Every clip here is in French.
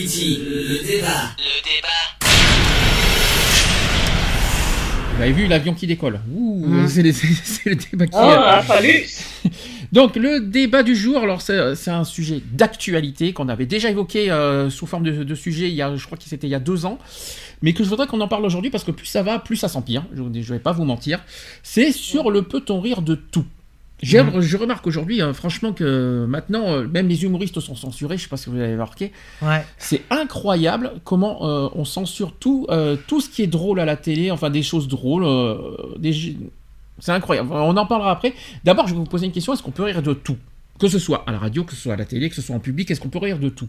Equality, le débat. Le débat. Vous avez vu l'avion qui décolle Ouh, Mm. c'est le, débat qui. Oh, a fallu. Donc le débat du jour, alors c'est c'est un sujet d'actualité qu'on avait déjà évoqué euh, sous forme de, de sujet il y a, je crois que c'était il y a deux ans, mais que je voudrais qu'on en parle aujourd'hui parce que plus ça va, plus ça s'empire. Je ne vais pas vous mentir. C'est sur le peut-on rire de tout. J'ai- Mhm. Je remarque aujourd'hui, hein, franchement, que maintenant, euh, même les humoristes sont censurés. Je sais pas si vous avez remarqué. Ouais. C'est incroyable comment euh, on censure tout, euh, tout ce qui est drôle à la télé, enfin des choses drôles. euh, des... C'est incroyable. On en parlera après. D'abord, je vais vous poser une question est-ce qu'on peut rire de tout? Que ce soit à la radio, que ce soit à la télé, que ce soit en public, est-ce qu'on peut rire de tout?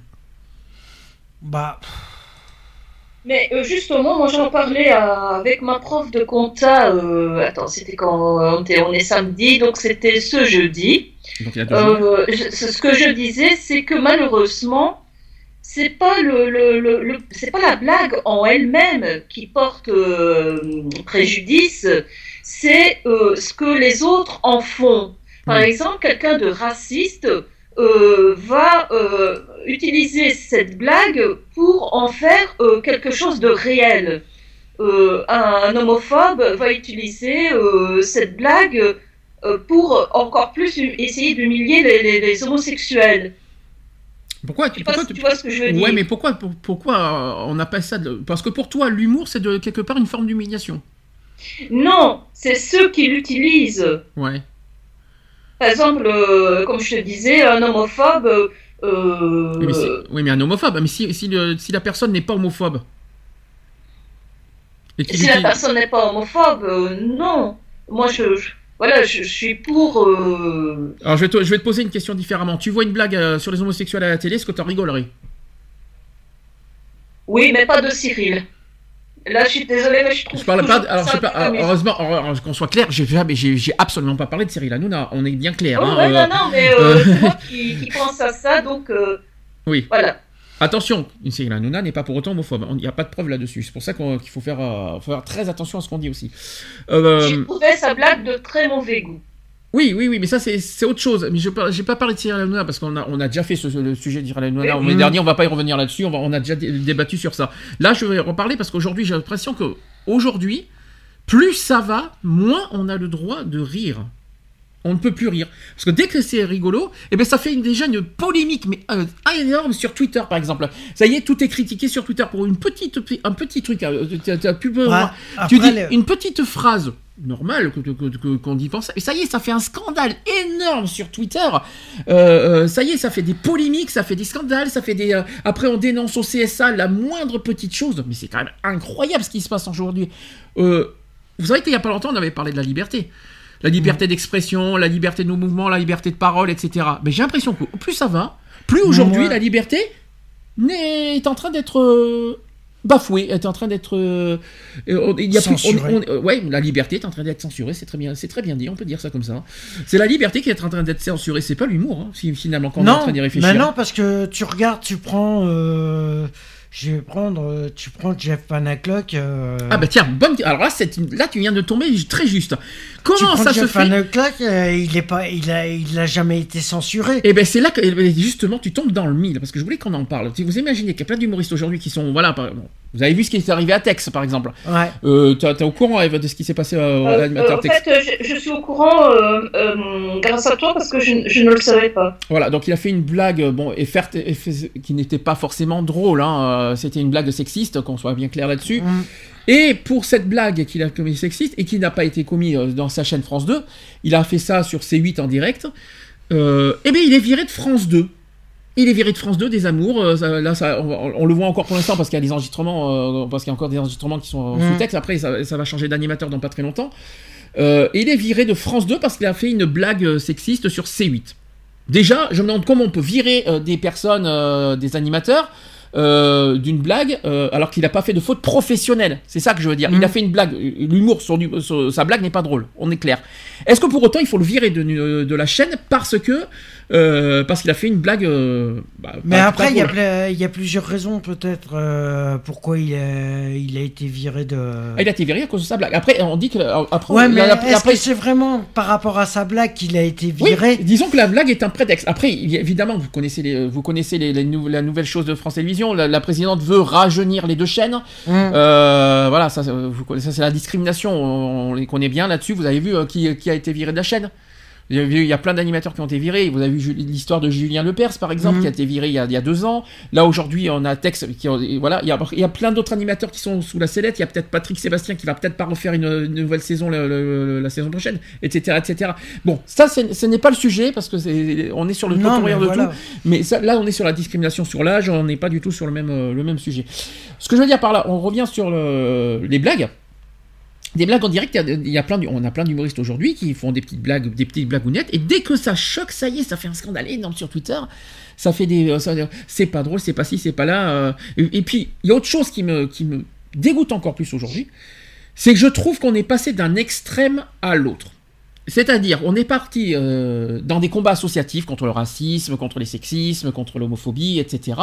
Bah, Mais euh, justement, moi j'en parlais euh, avec ma prof de compta. euh, attends, c'était quand on, était, on est samedi, donc c'était ce jeudi. Donc il y a deux jours. Euh, je- ce que je disais, c'est que malheureusement, c'est pas le, le, le, le- c'est pas la blague en elle-même qui porte préjudice, c'est ce que les autres en font. Par exemple, quelqu'un de raciste va utiliser cette blague pour en faire euh, quelque chose de réel. Euh, un, un homophobe va utiliser euh, cette blague pour encore plus essayer d'humilier les, les- les homosexuels. Pourquoi, Tu, pourquoi vois, tu vois ce que je veux dire? Ouais, mais pourquoi, pour- pourquoi on appelle ça de... Parce que pour toi, l'humour, c'est de quelque part une forme d'humiliation. Non, c'est ceux qui l'utilisent. Ouais. Par exemple, comme je te disais, un homophobe. Euh, Oui, mais, c'est- oui, mais un homophobe. Mais si, si, le- si la personne n'est pas homophobe. Et si la personne n'est pas homophobe, euh, non. Moi, je, je- voilà, je, je suis pour. euh, Alors je vais, te, je vais te poser une question différemment. Tu vois une blague euh, sur les homosexuels à la télé, est-ce que tu en rigolerais? Oui, mais pas de Cyril. Là, je suis désolée, mais je trouve. Je parle pas. toujours Alors, je pas. alors, heureusement, qu'on soit clair, j'ai jamais- j'ai absolument pas parlé de Cyril Hanouna. On est bien clair. Oh, hein, ouais, euh, non, non, mais euh, euh, c'est moi qui, qui pense à ça, donc euh, Oui. voilà. Attention, une Cyril Hanouna n'est pas pour autant homophobe. Il n'y a pas de preuve là-dessus. C'est pour ça qu'il faut faire, faut faire très attention à ce qu'on dit aussi. J'ai trouvé sa blague de très mauvais goût. Oui, oui, oui, mais ça c'est autre chose. Mais je n'ai pas parlé de Cyril Hanouna parce qu'on a, on a déjà fait ce, le sujet de Cyril Hanouna l'année Mhm. dernière. On va pas y revenir là-dessus. On, va- on a déjà dé- débattu sur ça. Là, je vais reparler parce qu'aujourd'hui, j'ai l'impression que aujourd'hui, plus ça va, moins on a le droit de rire. On ne peut plus rire. Parce que dès que c'est rigolo, eh ben ça fait une- déjà une polémique, mais euh, énorme sur Twitter, par exemple. Ça y est, tout est critiqué sur Twitter pour une petite, un petit truc. euh, t'as pu- ouais, tu après, dis une petite phrase normale que- que- que- qu'on dit penser, et ça y est, ça fait un scandale énorme sur Twitter. Euh, euh, ça y est, ça fait des polémiques, ça fait des scandales, ça fait des. euh, après, on dénonce au CSA la moindre petite chose, mais c'est quand même incroyable ce qui se passe aujourd'hui. Euh, vous savez qu'il y a pas longtemps, on avait parlé de la liberté. La liberté d'expression, la liberté de nos mouvements, la liberté de parole, etc. Mais j'ai l'impression que plus ça va, plus aujourd'hui Ouais. la liberté est en train d'être bafouée, est en train d'être. euh, euh, il y a plus, on- Censurée. on- ouais, la liberté est en train d'être censurée, c'est très bien, c'est très bien dit, on peut dire ça comme ça. C'est la liberté qui est en train d'être censurée, c'est pas l'humour, hein, finalement quand on est en non, train d'y réfléchir. mais non, parce que tu regardes, tu prends. euh, je vais prendre. euh, Tu prends Jeff Panaclock. euh, Ah bah tiens, bonne. Alors là, c'est une- là tu viens de tomber très juste. Comment ça se Jeff fait Panaclock, euh, il est pas, il a, il a jamais été censuré. Et ben c'est là que eh ben, justement tu tombes dans le mille parce que je voulais qu'on en parle. Si vous imaginez qu'il y a plein d'humoristes aujourd'hui qui sont voilà, par- bon, vous avez vu ce qui est arrivé à Tex par exemple. Ouais. Euh, T'es au courant Eve, de ce qui s'est passé euh, à l'animateur euh, en Tex fait, je, je suis au courant euh, euh, grâce à toi parce que je, je ne le savais pas. Voilà, donc il a fait une blague, bon, et faire- et qui n'était pas forcément drôle, hein, euh, c'était une blague sexiste, qu'on soit bien clair là-dessus. Mm. Et pour cette blague qu'il a commis sexiste, et qui n'a pas été commis euh, dans sa chaîne France 2, il a fait ça sur C8 en direct, euh, eh bien il est viré de France 2. Il est viré de France 2 des amours. euh, ça- là, ça, on, on le voit encore pour l'instant parce qu'il y a des enregistrements, parce qu'il y a encore des enregistrements qui sont euh, sous texte. Après, ça, ça va changer d'animateur dans pas très longtemps. Et il est viré de France 2 parce qu'il a fait une blague sexiste sur C8. Déjà, je me demande comment on peut virer euh, des personnes, euh, des animateurs, euh, d'une blague, euh, alors qu'il n'a pas fait de faute professionnelle. C'est ça que je veux dire. Il a fait une blague. L'humour sur, du- sur- sa blague n'est pas drôle. On est clair. Est-ce que pour autant il faut le virer de, de la chaîne parce que euh, parce qu'il a fait une blague euh, bah, Mais après, il y, a drôle. ple- il y a plusieurs raisons peut-être euh, pourquoi il a, il a été viré de. Ah, il a été viré à cause de sa blague. Après, on dit que après, Ouais, mais est-ce que c'est vraiment par rapport à sa blague qu'il a été Oui, viré? disons que la blague est un prétexte. Après, évidemment, vous connaissez, les, vous connaissez les, les nou- la nouvelle chose de France Télévisions. La, la présidente veut rajeunir les deux chaînes. Euh, voilà, ça, c'est la discrimination. On, on les connaît bien là-dessus. Vous avez vu qui, qui a été viré de la chaîne? Il y, a, vu- il y a plein d'animateurs qui ont été virés. Vous avez vu l'histoire de Julien Lepers, par exemple, Mhm. qui a été viré il y a, il y a deux ans. Là, aujourd'hui, on a Tex. Qui, voilà, il y, a, il y a plein d'autres animateurs qui sont sous la sellette. Il y a peut-être Patrick Sébastien qui va peut-être pas refaire une, une nouvelle saison le- le- la saison prochaine, etc. etc. Bon, ça, ce n'est pas le sujet parce que c'est, on est sur le Non, de voilà. tout. Mais ça, là, on est sur la discrimination sur l'âge, on n'est pas du tout sur le même, euh, le même sujet. Ce que je veux dire par là, on revient sur le- les blagues. Des blagues en direct, il y a, plein, on a plein d'humoristes aujourd'hui qui font des petites blagues, des petites blagounettes, et dès que ça choque, ça y est, ça fait un scandale énorme sur Twitter. Ça fait des, euh, c'est pas drôle, c'est pas ci, c'est pas là. euh, et, puis il y a autre chose qui me, qui me dégoûte encore plus aujourd'hui, c'est que je trouve qu'on est passé d'un extrême à l'autre. C'est-à-dire, on est parti euh, dans des combats associatifs contre le racisme, contre les sexismes, contre l'homophobie, etc.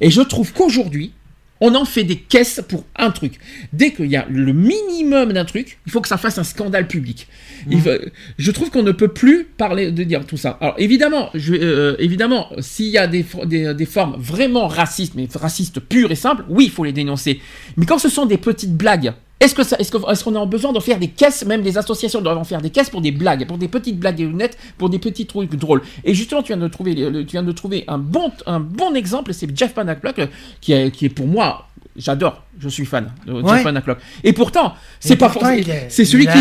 Et je trouve qu'aujourd'hui, on en fait des caisses pour un truc. Dès qu'il y a le minimum d'un truc, il faut que ça fasse un scandale public. Il faut- je trouve qu'on ne peut plus parler de dire tout ça. Alors évidemment, je, euh, évidemment, s'il y a des, des, des formes vraiment racistes, mais racistes pures et simples, oui, il faut les dénoncer. Mais quand ce sont des petites blagues, est-ce que ça, est-ce que- est-ce qu'on a besoin d'en faire des caisses Même les associations doivent en faire des caisses pour des blagues, pour des petites blagues nettes, pour des petits trucs drôles. Et justement, tu viens de trouver, tu viens de trouver un bon, un bon exemple, c'est Jeff Panaclock, qui est, qui est pour moi, j'adore, je suis fan de Ouais. Et pourtant, c'est pas c'est celui qui,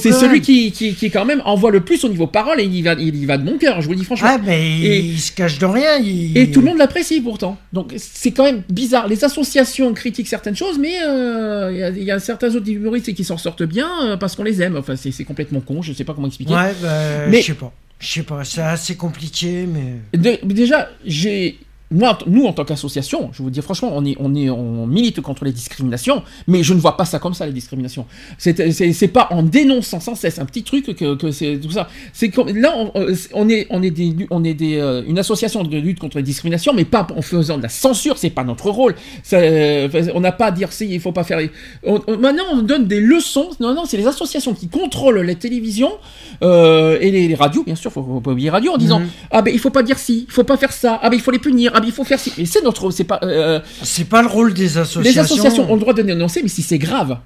c'est- celui qui, qui, qui quand même envoie le plus au niveau parole et il y va, il va de mon cœur. Je vous le dis franchement. Ah, mais Et- il se cache de rien. il- Et tout le monde l'apprécie pourtant. Donc c'est quand même bizarre. Les associations critiquent certaines choses, mais euh, il y a- il y, a certains autres humoristes qui s'en sortent bien euh, parce qu'on les aime. Enfin, c'est c'est complètement con, je sais pas comment expliquer. Ouais, bah, Mais- je sais pas. Je sais pas, c'est assez compliqué, mais. De- déjà, j'ai. Moi, nous, en tant qu'association, je vous dis franchement, on, est, on, est, on milite contre les discriminations, mais je ne vois pas ça comme ça, les discriminations. C'est c'est- c'est pas en dénonçant sans cesse un petit truc que, que c'est tout ça. C'est comme là, on, on est, on est, des, on est des, euh, une association de lutte contre les discriminations, mais pas en faisant de la censure, c'est pas notre rôle. Ça, euh, on n'a pas à dire si il faut pas faire. on- on- maintenant, on donne des leçons. Non, non, c'est les associations qui contrôlent les télévisions euh, et les, les radios, bien sûr, faut, faut pas oublier les radios, en disant Mhm. ah ben il faut pas dire si, il faut pas faire ça, ah ben il faut les punir, ah il faut faire ci. Mais c'est notre, c'est pas. euh, C'est pas le rôle des associations. les associations ont le droit de dénoncer, mais si c'est grave.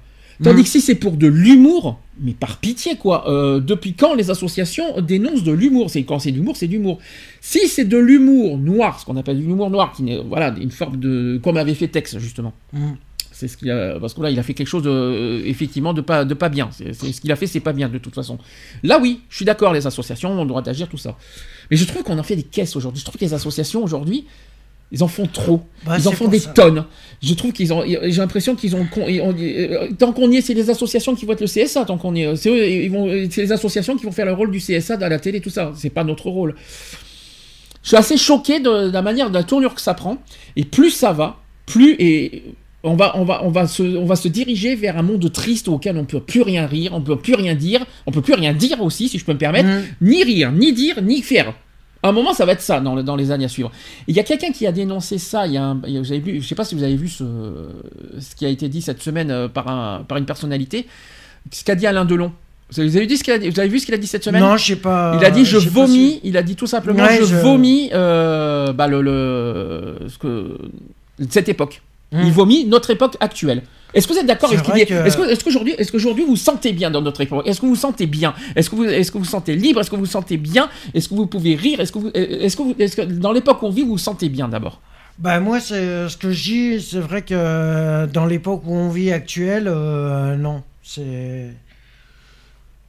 Tandis Mhm. que si c'est pour de l'humour, mais par pitié quoi. euh, depuis quand les associations dénoncent de l'humour? C'est quand c'est de l'humour, c'est de l'humour. Si c'est de l'humour noir, ce qu'on appelle de l'humour noir, qui voilà une forme de comme avait fait Tex justement. Mhm. C'est ce qu'il a parce que là il a fait quelque chose de, euh, effectivement de pas de pas bien. C'est c'est- ce qu'il a fait, c'est pas bien de toute façon. Là oui, je suis d'accord, les associations ont le droit d'agir tout ça. Mais je trouve qu'on en fait des caisses aujourd'hui. Je trouve que les associations aujourd'hui ils en font trop. Bah, ils en font des ça. tonnes. Je trouve qu'ils ont. J'ai l'impression qu'ils ont. euh, Tant qu'on y est, c'est les associations qui vont être le CSA. Tant qu'on y est, c'est eux, ils vont. C'est les associations qui vont faire le rôle du CSA à la télé, tout ça. C'est pas notre rôle. Je suis assez choqué de, de la manière, de la tournure que ça prend. Et plus ça va, plus et on va, on va, on va se, on va se diriger vers un monde triste auquel on peut plus rien rire, on peut plus rien dire, on peut plus rien dire aussi, si je peux me permettre Mhm. ni rire, ni dire, ni faire. À un moment, ça va être ça dans, le- dans les années à suivre. Il y a quelqu'un qui a dénoncé ça. Il y a un- vous avez vu, je sais pas si vous avez vu ce, ce qui a été dit cette semaine euh, par, un, par une personnalité. Ce qu'a dit Alain Delon. Vous avez, dit ce qu'il a dit- vous avez vu ce qu'il a dit cette semaine? Non, je sais pas. Il a dit je vomis. Il a dit tout simplement Ouais, je, je- vomis euh, bah, le, le- ce que, cette époque. Hmm. Il vomit notre époque actuelle. Est-ce que vous êtes d'accord C'est avec ce qu'il vrai dit que- Est-ce que- est-ce qu'aujourd'hui, est-ce qu'aujourd'hui vous vous sentez bien dans notre époque? Est-ce que vous vous sentez bien? Est-ce que vous, est-ce que vous vous sentez libre? Est-ce que vous vous sentez bien? Est-ce que vous pouvez rire? Est-ce que vous, est-ce que vous, est-ce que dans l'époque où on vit, vous vous sentez bien d'abord? Bah moi, c'est ce que je dis. C'est vrai que euh, dans l'époque où on vit actuelle, euh, non, c'est.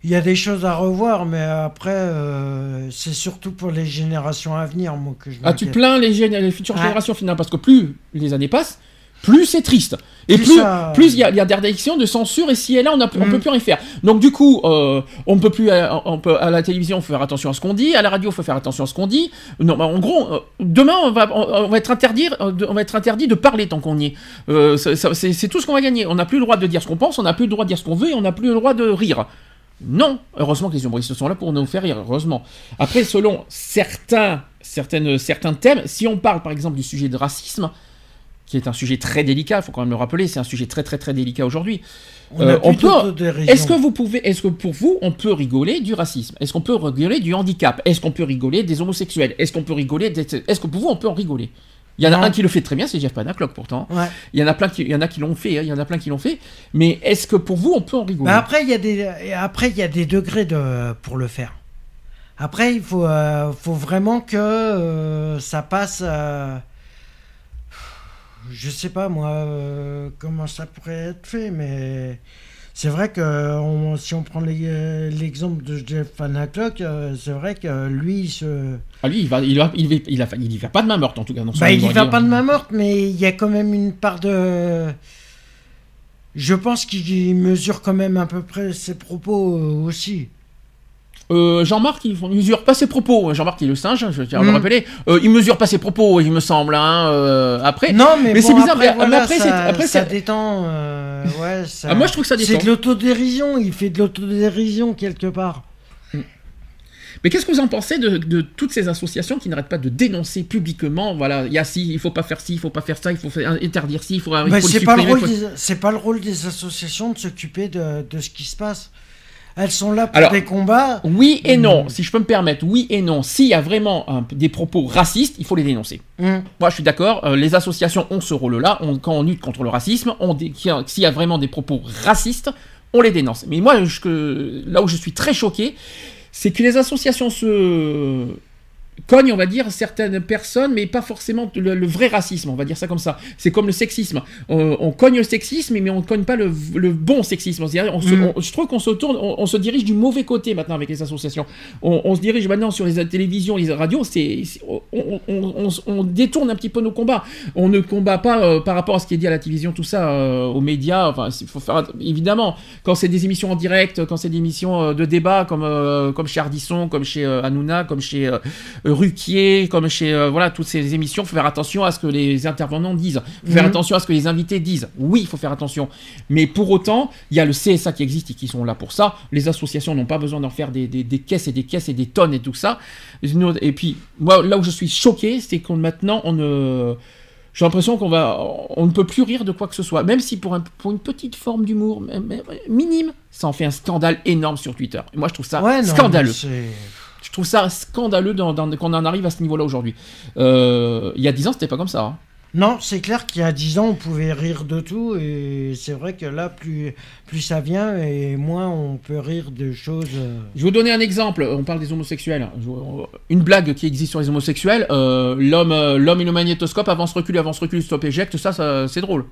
Il y a des choses à revoir, mais après, euh, c'est surtout pour les générations à venir, moi, que je Ah, tu plains les, gén- les futures générations finalement parce que plus les années passent, plus c'est triste. Et Plus plus, ça- plus il y a, y a de censure et là, on ne Mm. peut plus rien faire. Donc du coup, euh, on peut plus, euh, on peut à la télévision, faut faire attention à ce qu'on dit, à la radio, faut faire attention à ce qu'on dit. Non, bah, en gros, euh, demain, on va, on, on va être interdit, de- on va être interdit de parler tant qu'on y est. Euh, c'est c'est tout ce qu'on va gagner. On n'a plus le droit de dire ce qu'on pense, on n'a plus le droit de dire ce qu'on veut, et on n'a plus le droit de rire. Non, heureusement que les humoristes sont là pour nous faire rire, heureusement. Après, selon certains, certaines, certains thèmes, si on parle par exemple du sujet de racisme, qui est un sujet très délicat, il faut quand même le rappeler, c'est un sujet très très très délicat aujourd'hui. On, Euh, a on peut-. Est-ce que vous pouvez, est-ce que pour vous, on peut rigoler du racisme? Est-ce qu'on peut rigoler du handicap? Est-ce qu'on peut rigoler des homosexuels? Est-ce qu'on peut rigoler des... Est-ce que pour vous, on peut en rigoler? Il y en a Non. un qui le fait très bien, c'est Jeff Panaclock pourtant. Ouais. Il y en a plein qui, il y en a qui l'ont fait, hein, il y en a plein qui l'ont fait. Mais est-ce que pour vous, on peut en rigoler? Après, il y a des, après, il y a des degrés de, pour le faire. Après, il faut, euh, faut vraiment que euh, ça passe. Je sais pas moi euh, comment ça pourrait être fait, mais c'est vrai que on- si on prend euh, l'exemple de Jeff Van Clock, euh, c'est vrai que lui, il se. Ah lui, il va, il va, il va, il a- il y va pas de main morte en tout cas. Dans son Bah, il y va pas de main morte, mais il y a quand même une part de. Je pense qu'il mesure quand même à peu près ses propos euh, aussi. Euh, Jean-Marc, il mesure pas ses propos. Jean-Marc, il est le singe, je tiens à le Mm. rappeler. Euh, il mesure pas ses propos, il me semble. Hein, euh, après, Non, mais, mais bon, c'est bizarre, Après, mais- après, ça, c'est- après, ça c'est- détend. euh, ouais, ça- Ah, moi, je trouve que ça C'est détend. de l'autodérision. Il fait de l'autodérision quelque part. Mais qu'est-ce que vous en pensez de, de toutes ces associations qui n'arrêtent pas de dénoncer publiquement Voilà, il y a ci, il faut pas faire ci, il faut pas faire ça, il faut faire- interdire ci, il faut, Mais c'est pas le rôle faut- des, c'est pas le rôle des associations de s'occuper de, de ce qui se passe. Elles sont là pour Alors- des combats. Oui et non, Mm. si je peux me permettre, oui et non. S'il y a vraiment des propos racistes, il faut les dénoncer. Hum. Moi, je suis d'accord, euh, les associations ont ce rôle-là. On- quand on lutte contre le racisme, s'il y a vraiment des propos racistes, on les dénonce. Mais moi, je- là où je suis très choqué, c'est que les associations se cognent, on va dire, certaines personnes, mais pas forcément le, le vrai racisme, on va dire ça comme ça. C'est comme le sexisme. On, on cogne le sexisme, mais on cogne pas le, le bon sexisme. On se- on- je trouve qu'on se tourne, on, se dirige du mauvais côté maintenant avec les associations. On, se dirige maintenant sur les télévisions, les radios, c'est, on, détourne un petit peu nos combats. On ne combat pas euh, par rapport à ce qui est dit à la télévision, tout ça, euh, aux médias. Enfin, faut faire évidemment quand c'est des émissions en direct, quand c'est des émissions euh, de débat comme comme chez Ardisson, comme chez Hanouna, comme chez Ruquier, comme chez euh, voilà toutes ces émissions, faut faire attention à ce que les intervenants disent, faut faire Mhm. attention à ce que les invités disent. Oui, il faut faire attention, mais pour autant, il y a le CSA qui existe et qui sont là pour ça. Les associations n'ont pas besoin d'en faire des, des- des caisses et des caisses et des tonnes et tout ça. Et puis moi, là où je suis choqué, c'est qu'on maintenant on ne j'ai l'impression qu'on va, on ne peut plus rire de quoi que ce soit, même si pour, un- pour une petite forme d'humour, minime, ça en fait un scandale énorme sur Twitter. Et moi, je trouve ça Ouais, non, scandaleux. Je trouve ça scandaleux qu'on en arrive à ce niveau-là aujourd'hui. Euh, il y a 10 ans, c'était pas comme ça. hein. Non, c'est clair qu'il y a 10 ans, on pouvait rire de tout, et c'est vrai que là, plus, plus ça vient, et moins on peut rire de choses. euh, Je vais vous donner un exemple. On parle des homosexuels. Une blague qui existe sur les homosexuels. euh, l'homme, l'homme et le magnétoscope avance recule, avance recule, stop éjecte. Ça, ça c'est drôle.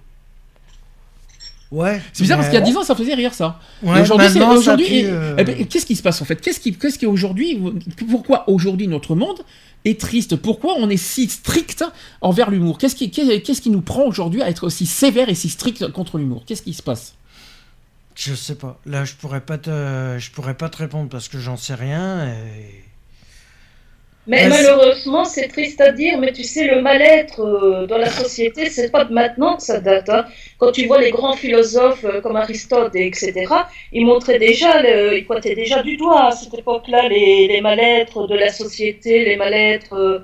Ouais. C'est bizarre parce qu'il y a 10 ans, ça faisait rire ça. Ouais, aujourd'hui, c'est- aujourd'hui, euh, eh ben, qu'est-ce qui se passe en fait? Qu'est-ce qui, qu'est-ce qui aujourd'hui, pourquoi aujourd'hui notre monde est triste? Pourquoi on est si strict envers l'humour? Qu'est-ce qui, qu'est- qu'est-ce qui nous prend aujourd'hui à être aussi sévère et si strict contre l'humour? Qu'est-ce qui se passe? Je sais pas. Là, je pourrais pas te, je pourrais pas te répondre parce que j'en sais rien. et- Mais malheureusement, c'est triste à dire, mais tu sais, le mal-être euh, dans la société, c'est pas de maintenant que ça date. hein. Quand tu vois les grands philosophes euh, comme Aristote, et etc., ils montraient déjà, le- ils pointaient déjà du doigt à cette époque-là les, les mal-être de la société, les mal-être euh,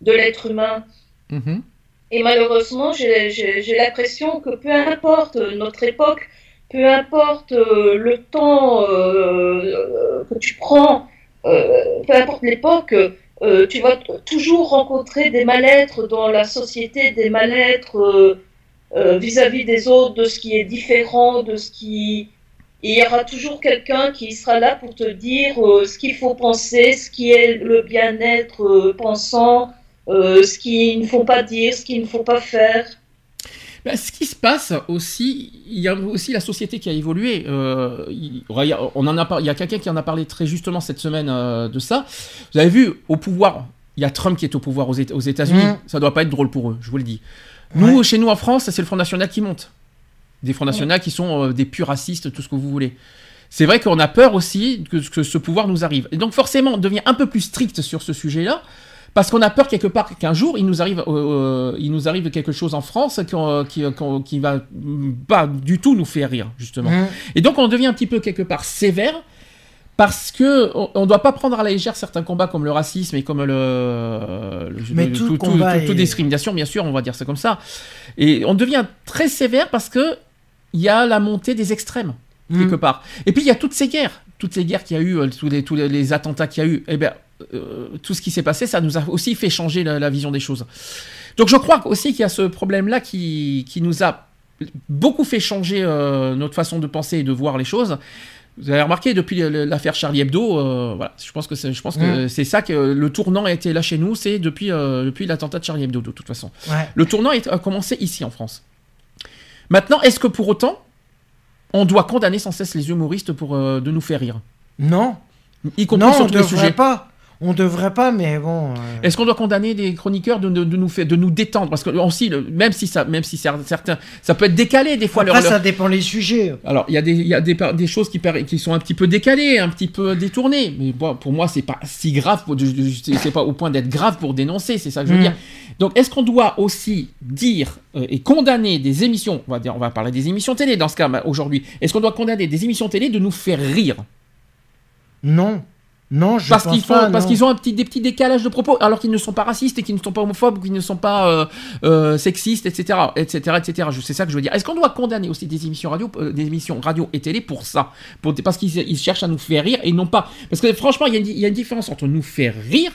de l'être humain. Mhm. Et malheureusement, j'ai l'impression que peu importe notre époque, peu importe le temps que tu prends, peu importe l'époque, euh, tu vas toujours rencontrer des mal-être dans la société, des mal-être euh, euh, vis-à-vis des autres, de ce qui est différent, de ce qui... Il y aura toujours quelqu'un qui sera là pour te dire ce qu'il faut penser, ce qui est le bien-être pensant, ce qu'il ne faut pas dire, ce qu'il ne faut pas faire. Ben, ce qui se passe aussi, il y a aussi la société qui a évolué. Euh, il, il y a- on en a, il y a quelqu'un qui en a parlé très justement cette semaine euh, de ça. Vous avez vu, au pouvoir, il y a Trump qui est au pouvoir aux, Éta- aux États-Unis. Mm. Ça doit pas être drôle pour eux, je vous le dis. Nous, chez nous en France, c'est le Front National qui monte. Des Fronts Nationaux qui sont euh, des purs racistes, tout ce que vous voulez. C'est vrai qu'on a peur aussi que, que ce pouvoir nous arrive. Et donc forcément, on devient un peu plus strict sur ce sujet-là. Parce qu'on a peur quelque part qu'un jour il nous arrive, euh, euh, il nous arrive quelque chose en France qui, euh, qui, qui- qui va pas du tout nous faire rire justement. Mmh. Et donc on devient un petit peu quelque part sévère parce que on ne doit pas prendre à la légère certains combats comme le racisme et comme le, le- Mais le- tout combat toute est- discrimination bien sûr on va dire ça comme ça. Et on devient très sévère parce que il y a la montée des extrêmes quelque Mm. part. Et puis il y a toutes ces guerres, toutes ces guerres qu'il y a eu, tous les, tous les, les attentats qu'il y a eu. Eh bien, euh, tout ce qui s'est passé, ça nous a aussi fait changer la, la vision des choses. Donc je crois aussi qu'il y a ce problème-là qui, qui nous a beaucoup fait changer euh, notre façon de penser et de voir les choses. Vous avez remarqué depuis l'affaire Charlie Hebdo, euh, voilà, je pense que c'est, je pense que c'est ça que le tournant a été là chez nous, c'est depuis depuis l'attentat de Charlie Hebdo de toute façon. Ouais. Le tournant a commencé ici en France. Maintenant, est-ce que pour autant, on doit condamner sans cesse les humoristes pour de nous faire rire, Non, y compris non, sur tous les sujets pas. On devrait pas, mais bon. euh, Est-ce qu'on doit condamner des chroniqueurs de, de- de nous faire, de nous détendre? Parce que aussi, le- même si ça, même si cer- certains, ça peut être décalé des fois. Après, leur- leur- ça dépend les sujets. Alors, il y a des, y a des, choses qui, qui sont un petit peu décalées, un petit peu détournées. Mais bon, pour moi, c'est pas si grave. C'est pas au point d'être grave pour dénoncer. C'est ça que je veux Mm. dire. Donc, est-ce qu'on doit aussi dire euh, et condamner des émissions? On va dire, on va parler des émissions télé dans ce cas bah, aujourd'hui. Est-ce qu'on doit condamner des émissions télé de nous faire rire? Non. Non, je parce qu'ils font, pas, parce qu'ils ont un petit, des petits décalages de propos, alors qu'ils ne sont pas racistes et qu'ils ne sont pas homophobes, qu'ils ne sont pas euh, euh, sexistes, etc., etc., etc. Je- C'est ça que je veux dire. Est-ce qu'on doit condamner aussi des émissions radio, euh, des émissions radio et télé pour ça, pour, parce qu'ils ils cherchent à nous faire rire et non pas, parce que franchement, il y, a une- il y a une différence entre nous faire rire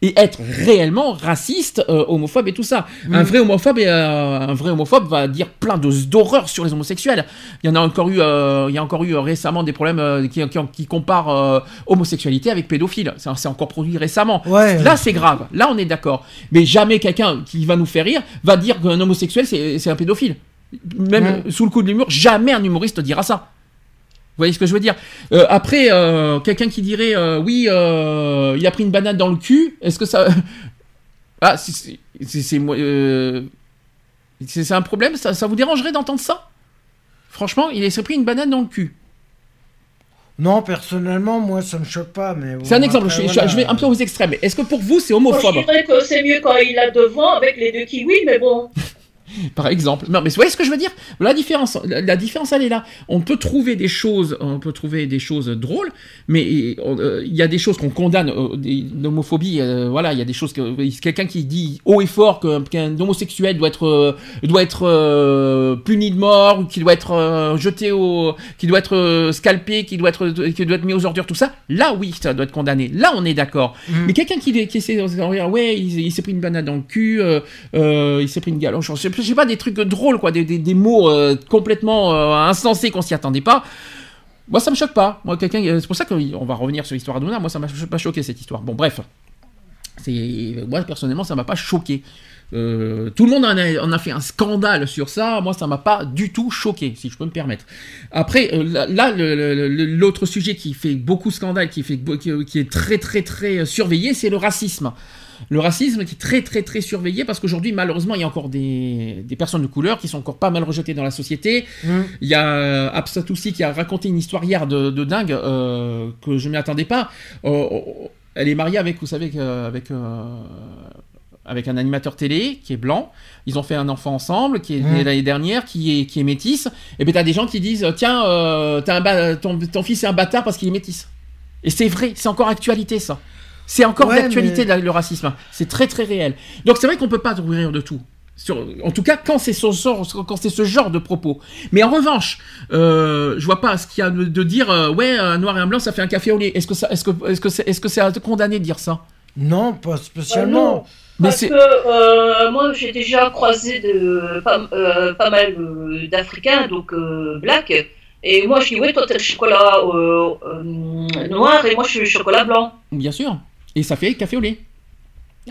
et être réellement raciste, euh, homophobe et tout ça. Un vrai homophobe, et, euh, un vrai homophobe va dire plein d'horreurs sur les homosexuels. Il y en a encore eu, euh, il y a encore eu récemment des problèmes qui, qui, qui comparent homosexualité avec pédophile. C'est c'est encore produit récemment. Ouais. Là, c'est grave. Là, on est d'accord. Mais jamais quelqu'un qui va nous faire rire va dire qu'un homosexuel, c'est un pédophile. Même sous le coup de l'humour, jamais un humoriste dira ça. Vous voyez ce que je veux dire? Euh, Après, euh, quelqu'un qui dirait euh, oui, euh, il a pris une banane dans le cul, est-ce que ça. Ah, c'est- euh, un problème ça, ça vous dérangerait d'entendre ça? Franchement, il s'est pris une banane dans le cul. Non, personnellement, moi, ça me choque pas. mais bon, C'est un exemple, après, je, je- voilà. je vais un peu aux extrêmes. Est-ce que pour vous, c'est homophobe? Je dirais que c'est mieux quand il a devant avec les deux kiwis, mais bon. par exemple. Non, mais vous voyez ce que je veux dire? La différence, la, la différence, elle est là. On peut trouver des choses, on peut trouver des choses drôles, mais on- euh, il y a des choses qu'on condamne, euh, l'homophobie. euh, voilà, il y a des choses que quelqu'un qui dit haut et fort qu'un homosexuel doit être doit être puni de mort, ou qu'il doit être jeté au, qu'il doit être scalpé, qu'il doit être, qu'il doit être mis aux ordures, tout ça. Là, oui, ça doit être condamné. Là, on est d'accord. Mm. Mais quelqu'un qui, qui essaie de se dire, ouais, il, il s'est pris une banane dans le cul, il s'est pris une galoche, je sais, je sais pas, des trucs drôles, quoi, des, des, mots euh, complètement euh, insensés qu'on s'y attendait pas. Moi, ça me choque pas. Moi, quelqu'un, euh, c'est pour ça qu'on va revenir sur l'histoire d'Aduna. Moi, ça m'a pas choqué cette histoire. Bon, bref. Moi, personnellement, ça m'a pas choqué. Tout le monde en a, fait un scandale sur ça. Moi, ça m'a pas du tout choqué, si je peux me permettre. Après, là, l'autre sujet qui fait beaucoup scandale, qui, fait, qui est très, très, très surveillé, c'est le racisme. Le racisme qui est très, très, très surveillé parce qu'aujourd'hui, malheureusement, il y a encore des, des personnes de couleur qui sont encore pas mal rejetées dans la société. Mm. Il y a euh, Absatoussi qui a raconté une histoire hier de, de dingue euh, que je m'y attendais pas. Euh, elle est mariée avec, vous savez, que- avec, euh, avec un animateur télé qui est blanc. Ils ont fait un enfant ensemble qui est né Mm. l'année dernière, qui est, qui est métisse. Et bien, t'as des gens qui disent Tiens, euh, un ton, ton fils est un bâtard parce qu'il est métisse. Et c'est vrai, c'est encore actualité ça. C'est encore Ouais, d'actualité mais- le racisme. C'est très très réel. Donc c'est vrai qu'on peut pas rire de tout. Sur- en tout cas, quand c'est ce genre, quand c'est ce genre de propos. Mais en revanche, euh, je vois pas ce qu'il y a de, de dire. euh, ouais, un noir et un blanc, ça fait un café au lait. Est-ce que ça, est-ce que, est-ce que c'est, est-ce que c'est à condamner de dire ça? Non, pas Ah spécialement. non, Mais parce que euh, moi j'ai déjà croisé de, pas, euh, pas mal euh, d'Africains, donc euh, black, et moi je dis ouais toi t'es chocolat euh, euh, noir et moi je suis chocolat blanc. Bien sûr. Et ça fait café au lait.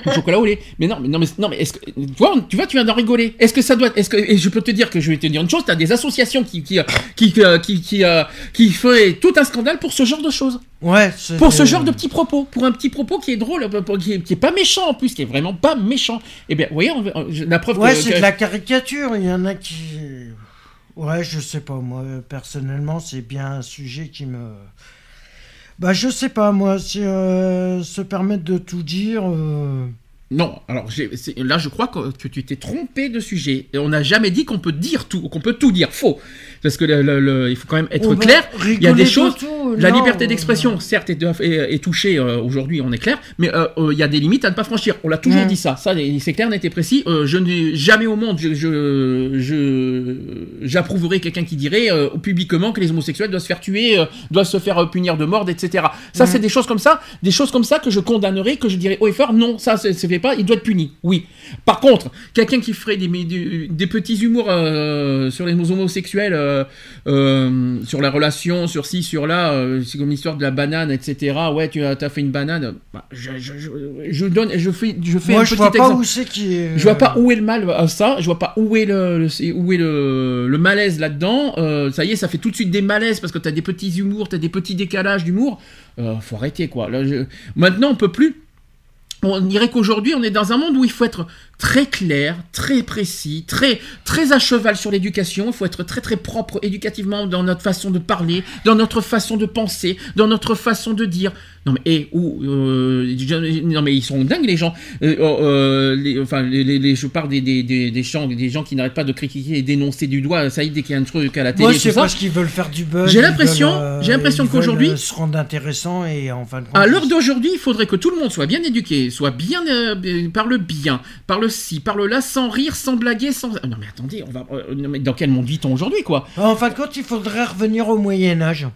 Au chocolat au lait. Mais non, mais non, mais non, mais est-ce que tu vois, tu vois, tu viens d'en rigoler. Est-ce que ça doit, est-ce que et je peux te dire que je vais te dire une chose, t'as des associations qui qui qui qui euh, qui feraient tout un scandale pour ce genre de choses, Ouais. c'est- pour ce genre de petits propos, pour un petit propos qui est drôle, euh, qui est, qui est pas méchant en plus, qui est vraiment pas méchant. Eh bien, vous voyez, on- on- la preuve Ouais, que, c'est que- de la caricature. Il y en a qui. Ouais, je sais pas. Moi, personnellement, c'est bien un sujet qui me. Bah, je sais pas, moi, si euh, se permettre de tout dire. euh, Non, alors là je crois que, que tu t'es trompé de sujet. Et on n'a jamais dit qu'on peut dire tout, qu'on peut tout dire. Faux. Parce que le- le- le- il faut quand même être on clair. Il y a des de choses. tout, La non, liberté d'expression, certes, est, est- est touchée euh, aujourd'hui, on est clair, mais euh, euh, il y a des limites à ne pas franchir. On l'a toujours Mm. dit ça. Ça, c'est clair, net et précis. Je n'ai jamais au monde, je, j'approuverai quelqu'un qui dirait publiquement que les homosexuels doivent se faire tuer, doivent se faire punir de mort, etc. Ça, Mm. c'est des choses comme ça, des choses comme ça que je condamnerai, que je dirais haut et fort, non, ça, c'est fait pas, il doit être puni. Oui. Par contre, quelqu'un qui ferait des, petits humours euh, sur les homosexuels, euh, euh, sur la relation, sur ci, sur là, c'est comme l'histoire de la banane, etc. Ouais, tu as, fait une banane. Bah, je, je, je, je donne, je fais, je fais Moi, un je petit vois pas où c'est qui est. Je vois pas où est le mal à ça, je vois pas où est le, le- où est le, le malaise là-dedans. Ça y est, ça fait tout de suite des malaises parce que t'as des petits humours, t'as des petits décalages d'humour. Faut arrêter quoi. Là, Maintenant, on peut plus. On dirait qu'aujourd'hui, on est dans un monde où il faut être très clair, très précis, très très à cheval sur l'éducation. Il faut être très très propre éducativement dans notre façon de parler, dans notre façon de penser, dans notre façon de dire. Non mais et où euh, non mais ils sont dingues les gens. Euh, euh, les- enfin les, je parle des des des, des gens des gens qui n'arrêtent pas de critiquer et dénoncer du doigt. Ça y est dès qu'il y a un truc à la télé Moi, c'est tout ça. parce qu'ils veulent faire du buzz. J'ai l'impression- euh, j'ai l'impression qu'aujourd'hui- euh, se rendre intéressant et en fin de compte. À l'heure d'aujourd'hui, il faudrait que tout le monde soit bien éduqué, soit bien euh, euh, parle bien, ci, parle là, sans rire, sans blaguer, sans. Ah, Non mais attendez, on va. euh, non, mais dans quel monde vit-on aujourd'hui quoi? En fin de compte, il faudrait revenir au Moyen Âge.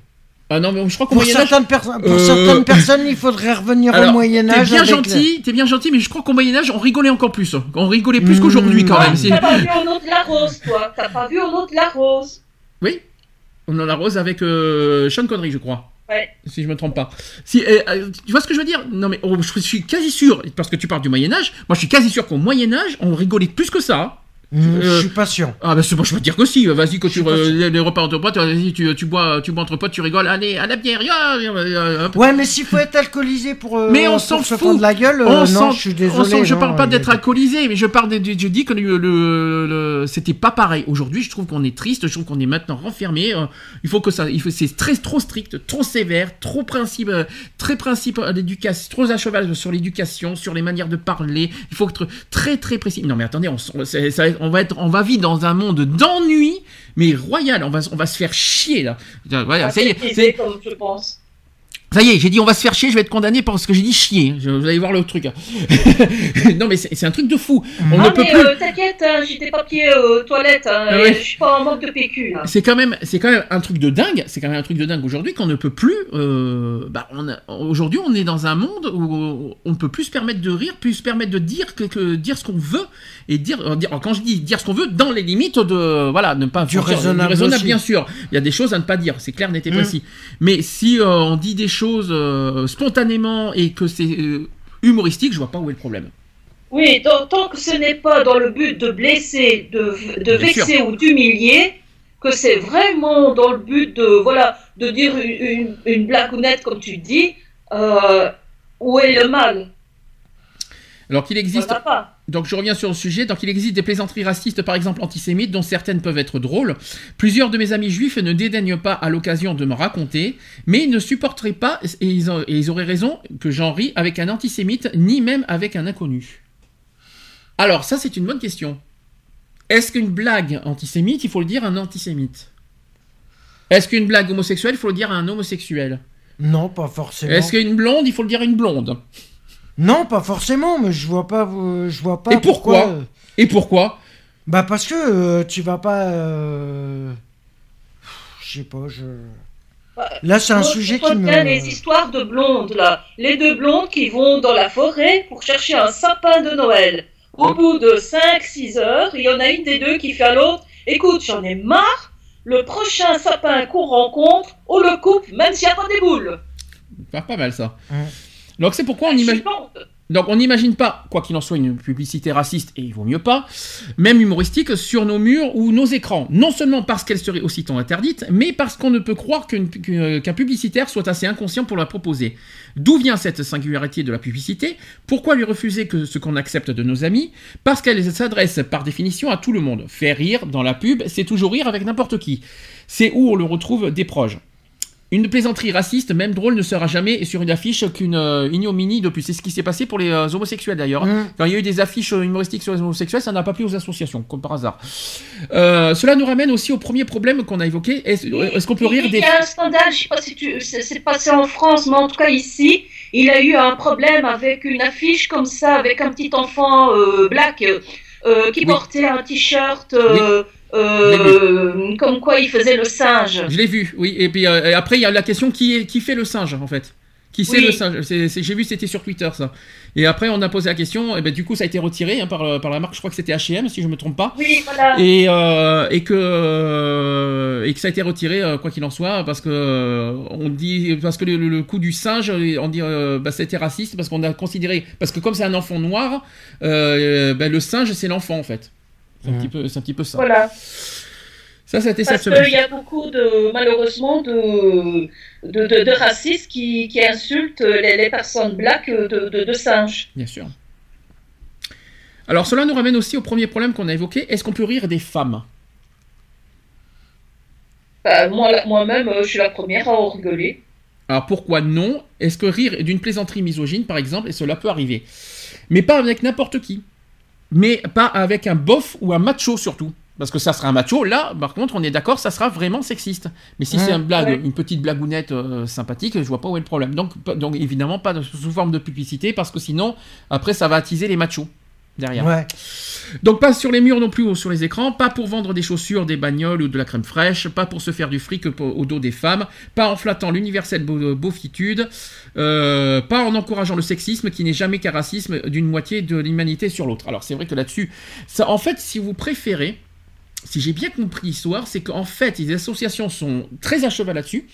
Ah non mais je crois qu'au Pour, Moyen Âge. certaines, perso- pour Euh, certaines personnes, il faudrait revenir Alors, au Moyen T'es Âge. bien avec gentil, t'es bien gentil, mais je crois qu'au Moyen Âge on rigolait encore plus. On rigolait plus Mmh. qu'aujourd'hui quand Ah, même. c'est- T'as pas vu en autre la rose, toi? T'as pas vu en autre la rose? Oui. On en arrose avec euh, Sean Connery, je crois. Si je me trompe pas. Si, euh, euh, tu vois ce que je veux dire? Non mais oh, je suis quasi sûr, parce que tu parles du Moyen Âge. Moi je suis quasi sûr qu'au Moyen Âge on rigolait plus que ça. Mmh, Euh, Je suis pas sûr. Ah bah c'est bon, je peux te dire que si. Vas-y, quand tu euh, les, les repas entre potes, vas-y, tu, tu bois, tu bois entre potes, tu rigoles. Allez, à la bière. hop. Ouais, mais s'il faut être alcoolisé pour, euh, Mais on s'en se fout. prendre la gueule, euh, On non, s'en- je suis on désolé. s'en- je non, parle pas d'être alcoolisé, mais je parle de, je dis que le, le- le- c'était pas pareil. Aujourd'hui, je trouve qu'on est triste, je trouve qu'on est maintenant renfermé. euh, il faut que ça, il faut, c'est très trop strict, trop sévère, trop principe, euh, très principe l'éducation, trop à cheval sur l'éducation, sur les manières de parler. Il faut être très très précis. Non mais attendez, on, ça- on va être, on va vivre dans un monde d'ennui, mais royal. On va, on va se faire chier là. Voilà, ça y est, comme je pense. Ça y est, j'ai dit on va se faire chier, je vais être condamné parce que j'ai dit chier. Je- vous allez voir le truc. non mais c'est un truc de fou. On ah, ne peut mais plus. euh, t'inquiète, hein, j'ai des papiers aux toilettes, hein, Ah ouais. je suis pas en manque de PQ. C'est quand même, c'est quand même un truc de dingue. C'est quand même un truc de dingue aujourd'hui qu'on ne peut plus. euh, bah, on a- aujourd'hui, on est dans un monde où on ne peut plus se permettre de rire, plus se permettre de dire que, que- dire ce qu'on veut et dire, euh, dire- quand je dis dire ce qu'on veut, dans les limites de voilà, ne pas Du raisonnable aussi. bien sûr. Il y a des choses à ne pas dire, c'est clair, net et Mm. précis. Mais si euh, on dit des choses euh, spontanément et que c'est euh, humoristique, je vois pas où est le problème. Oui, tant, tant que ce n'est pas dans le but de blesser, de, de vexer ou d'humilier, que c'est vraiment dans le but de, voilà, de dire une, une, une blagounette, comme tu dis, euh, où est le mal? Alors qu'il Il existe. pas. Donc je reviens sur le sujet. Donc il existe des plaisanteries racistes, par exemple antisémites, dont certaines peuvent être drôles. Plusieurs de mes amis juifs ne dédaignent pas à l'occasion de me raconter, mais ils ne supporteraient pas, et ils, ont- et ils auraient raison, que j'en ris avec un antisémite, ni même avec un inconnu. Alors ça c'est une bonne question. Est-ce qu'une blague antisémite, il faut le dire à un antisémite? Est-ce qu'une blague homosexuelle, il faut le dire à un homosexuel? Non, pas forcément. Est-ce qu'une blonde, il faut le dire à une blonde? Non, pas forcément, mais je vois pas. Je vois pas Et pourquoi? euh, Et pourquoi? Bah parce que euh, tu vas pas. euh, Je sais pas, je. Là, c'est un Moi, sujet je qui me. bien les histoires de blondes, là. Les deux blondes qui vont dans la forêt pour chercher un sapin de Noël. Au bout de 5-6 heures, il y en a une des deux qui fait à l'autre Écoute, j'en ai marre. Le prochain sapin qu'on rencontre, on le coupe, même s'il n'y a pas des boules. Pas, pas mal ça. Ouais. Donc c'est pourquoi on imagine. Donc n'imagine pas, quoi qu'il en soit, une publicité raciste, et il vaut mieux pas, même humoristique, sur nos murs ou nos écrans. Non seulement parce qu'elle serait aussitôt interdite, mais parce qu'on ne peut croire qu'une- qu'un publicitaire soit assez inconscient pour la proposer. D'où vient cette singularité de la publicité? Pourquoi lui refuser que ce qu'on accepte de nos amis? Parce qu'elle s'adresse par définition à tout le monde. Faire rire dans la pub, c'est toujours rire avec n'importe qui. C'est où on le retrouve des proches. Une plaisanterie raciste, même drôle, ne sera jamais sur une affiche qu'une euh, ignominie de plus. C'est ce qui s'est passé pour les euh, homosexuels d'ailleurs. Mm. Quand il y a eu des affiches euh, humoristiques sur les homosexuels, ça n'a pas plu aux associations, comme par hasard. Euh, cela nous ramène aussi au premier problème qu'on a évoqué. Est-ce qu'on peut rire Il des... y a un scandale, je sais pas si tu, c'est passé en France, mais en tout cas ici, il a eu un problème avec une affiche comme ça, avec un petit enfant euh, black euh, qui Oui. portait un t-shirt euh, euh, comme quoi il faisait le singe. Je l'ai vu, oui. Et puis euh, et après, il y a la question qui, est, qui fait le singe, en fait. Qui c'est Oui. le singe? J'ai vu, c'était sur Twitter, ça. Et après, on a posé la question, et ben, du coup, ça a été retiré hein, par, par la marque, je crois que c'était H&M, si je me trompe pas. Oui, voilà. Et, euh, et, que, et que ça a été retiré, quoi qu'il en soit, parce que, on dit, parce que le, le- le coup du singe, on dit bah, c'était raciste, parce qu'on a considéré. Parce que comme c'est un enfant noir, bah, le singe, c'est l'enfant, en fait. C'est un, petit peu- c'est un petit peu ça. Voilà. Ça, cette Parce qu'il y a beaucoup de, malheureusement, de, de, de, de racistes qui, qui insultent les, les personnes black de, de, de singes. Bien sûr. Alors cela nous ramène aussi au premier problème qu'on a évoqué. Est-ce qu'on peut rire des femmes? Bah, moi-même, euh, je suis la première à en rigoler. Alors pourquoi non? Est-ce que rire d'une plaisanterie misogyne, par exemple, et cela peut arriver Mais pas avec n'importe qui. Mais pas avec un bof ou un macho surtout. Parce que ça sera un macho, là, par contre, on est d'accord, ça sera vraiment sexiste. Mais si Ouais, c'est une blague, ouais. une petite blagounette euh, sympathique, je vois pas où est le problème. Donc, évidemment, pas de- sous forme de publicité, parce que sinon, après, ça va attiser les machos derrière. Ouais. Donc pas sur les murs non plus ou sur les écrans, pas pour vendre des chaussures, des bagnoles ou de la crème fraîche, pas pour se faire du fric au dos des femmes, pas en flattant l'universelle beau- beaufitude, euh, pas en encourageant le sexisme qui n'est jamais qu'un racisme d'une moitié de l'humanité sur l'autre. Alors c'est vrai que là-dessus, ça, en fait, si vous préférez, si j'ai bien compris l'histoire, c'est qu'en fait, les associations sont très à cheval là-dessus.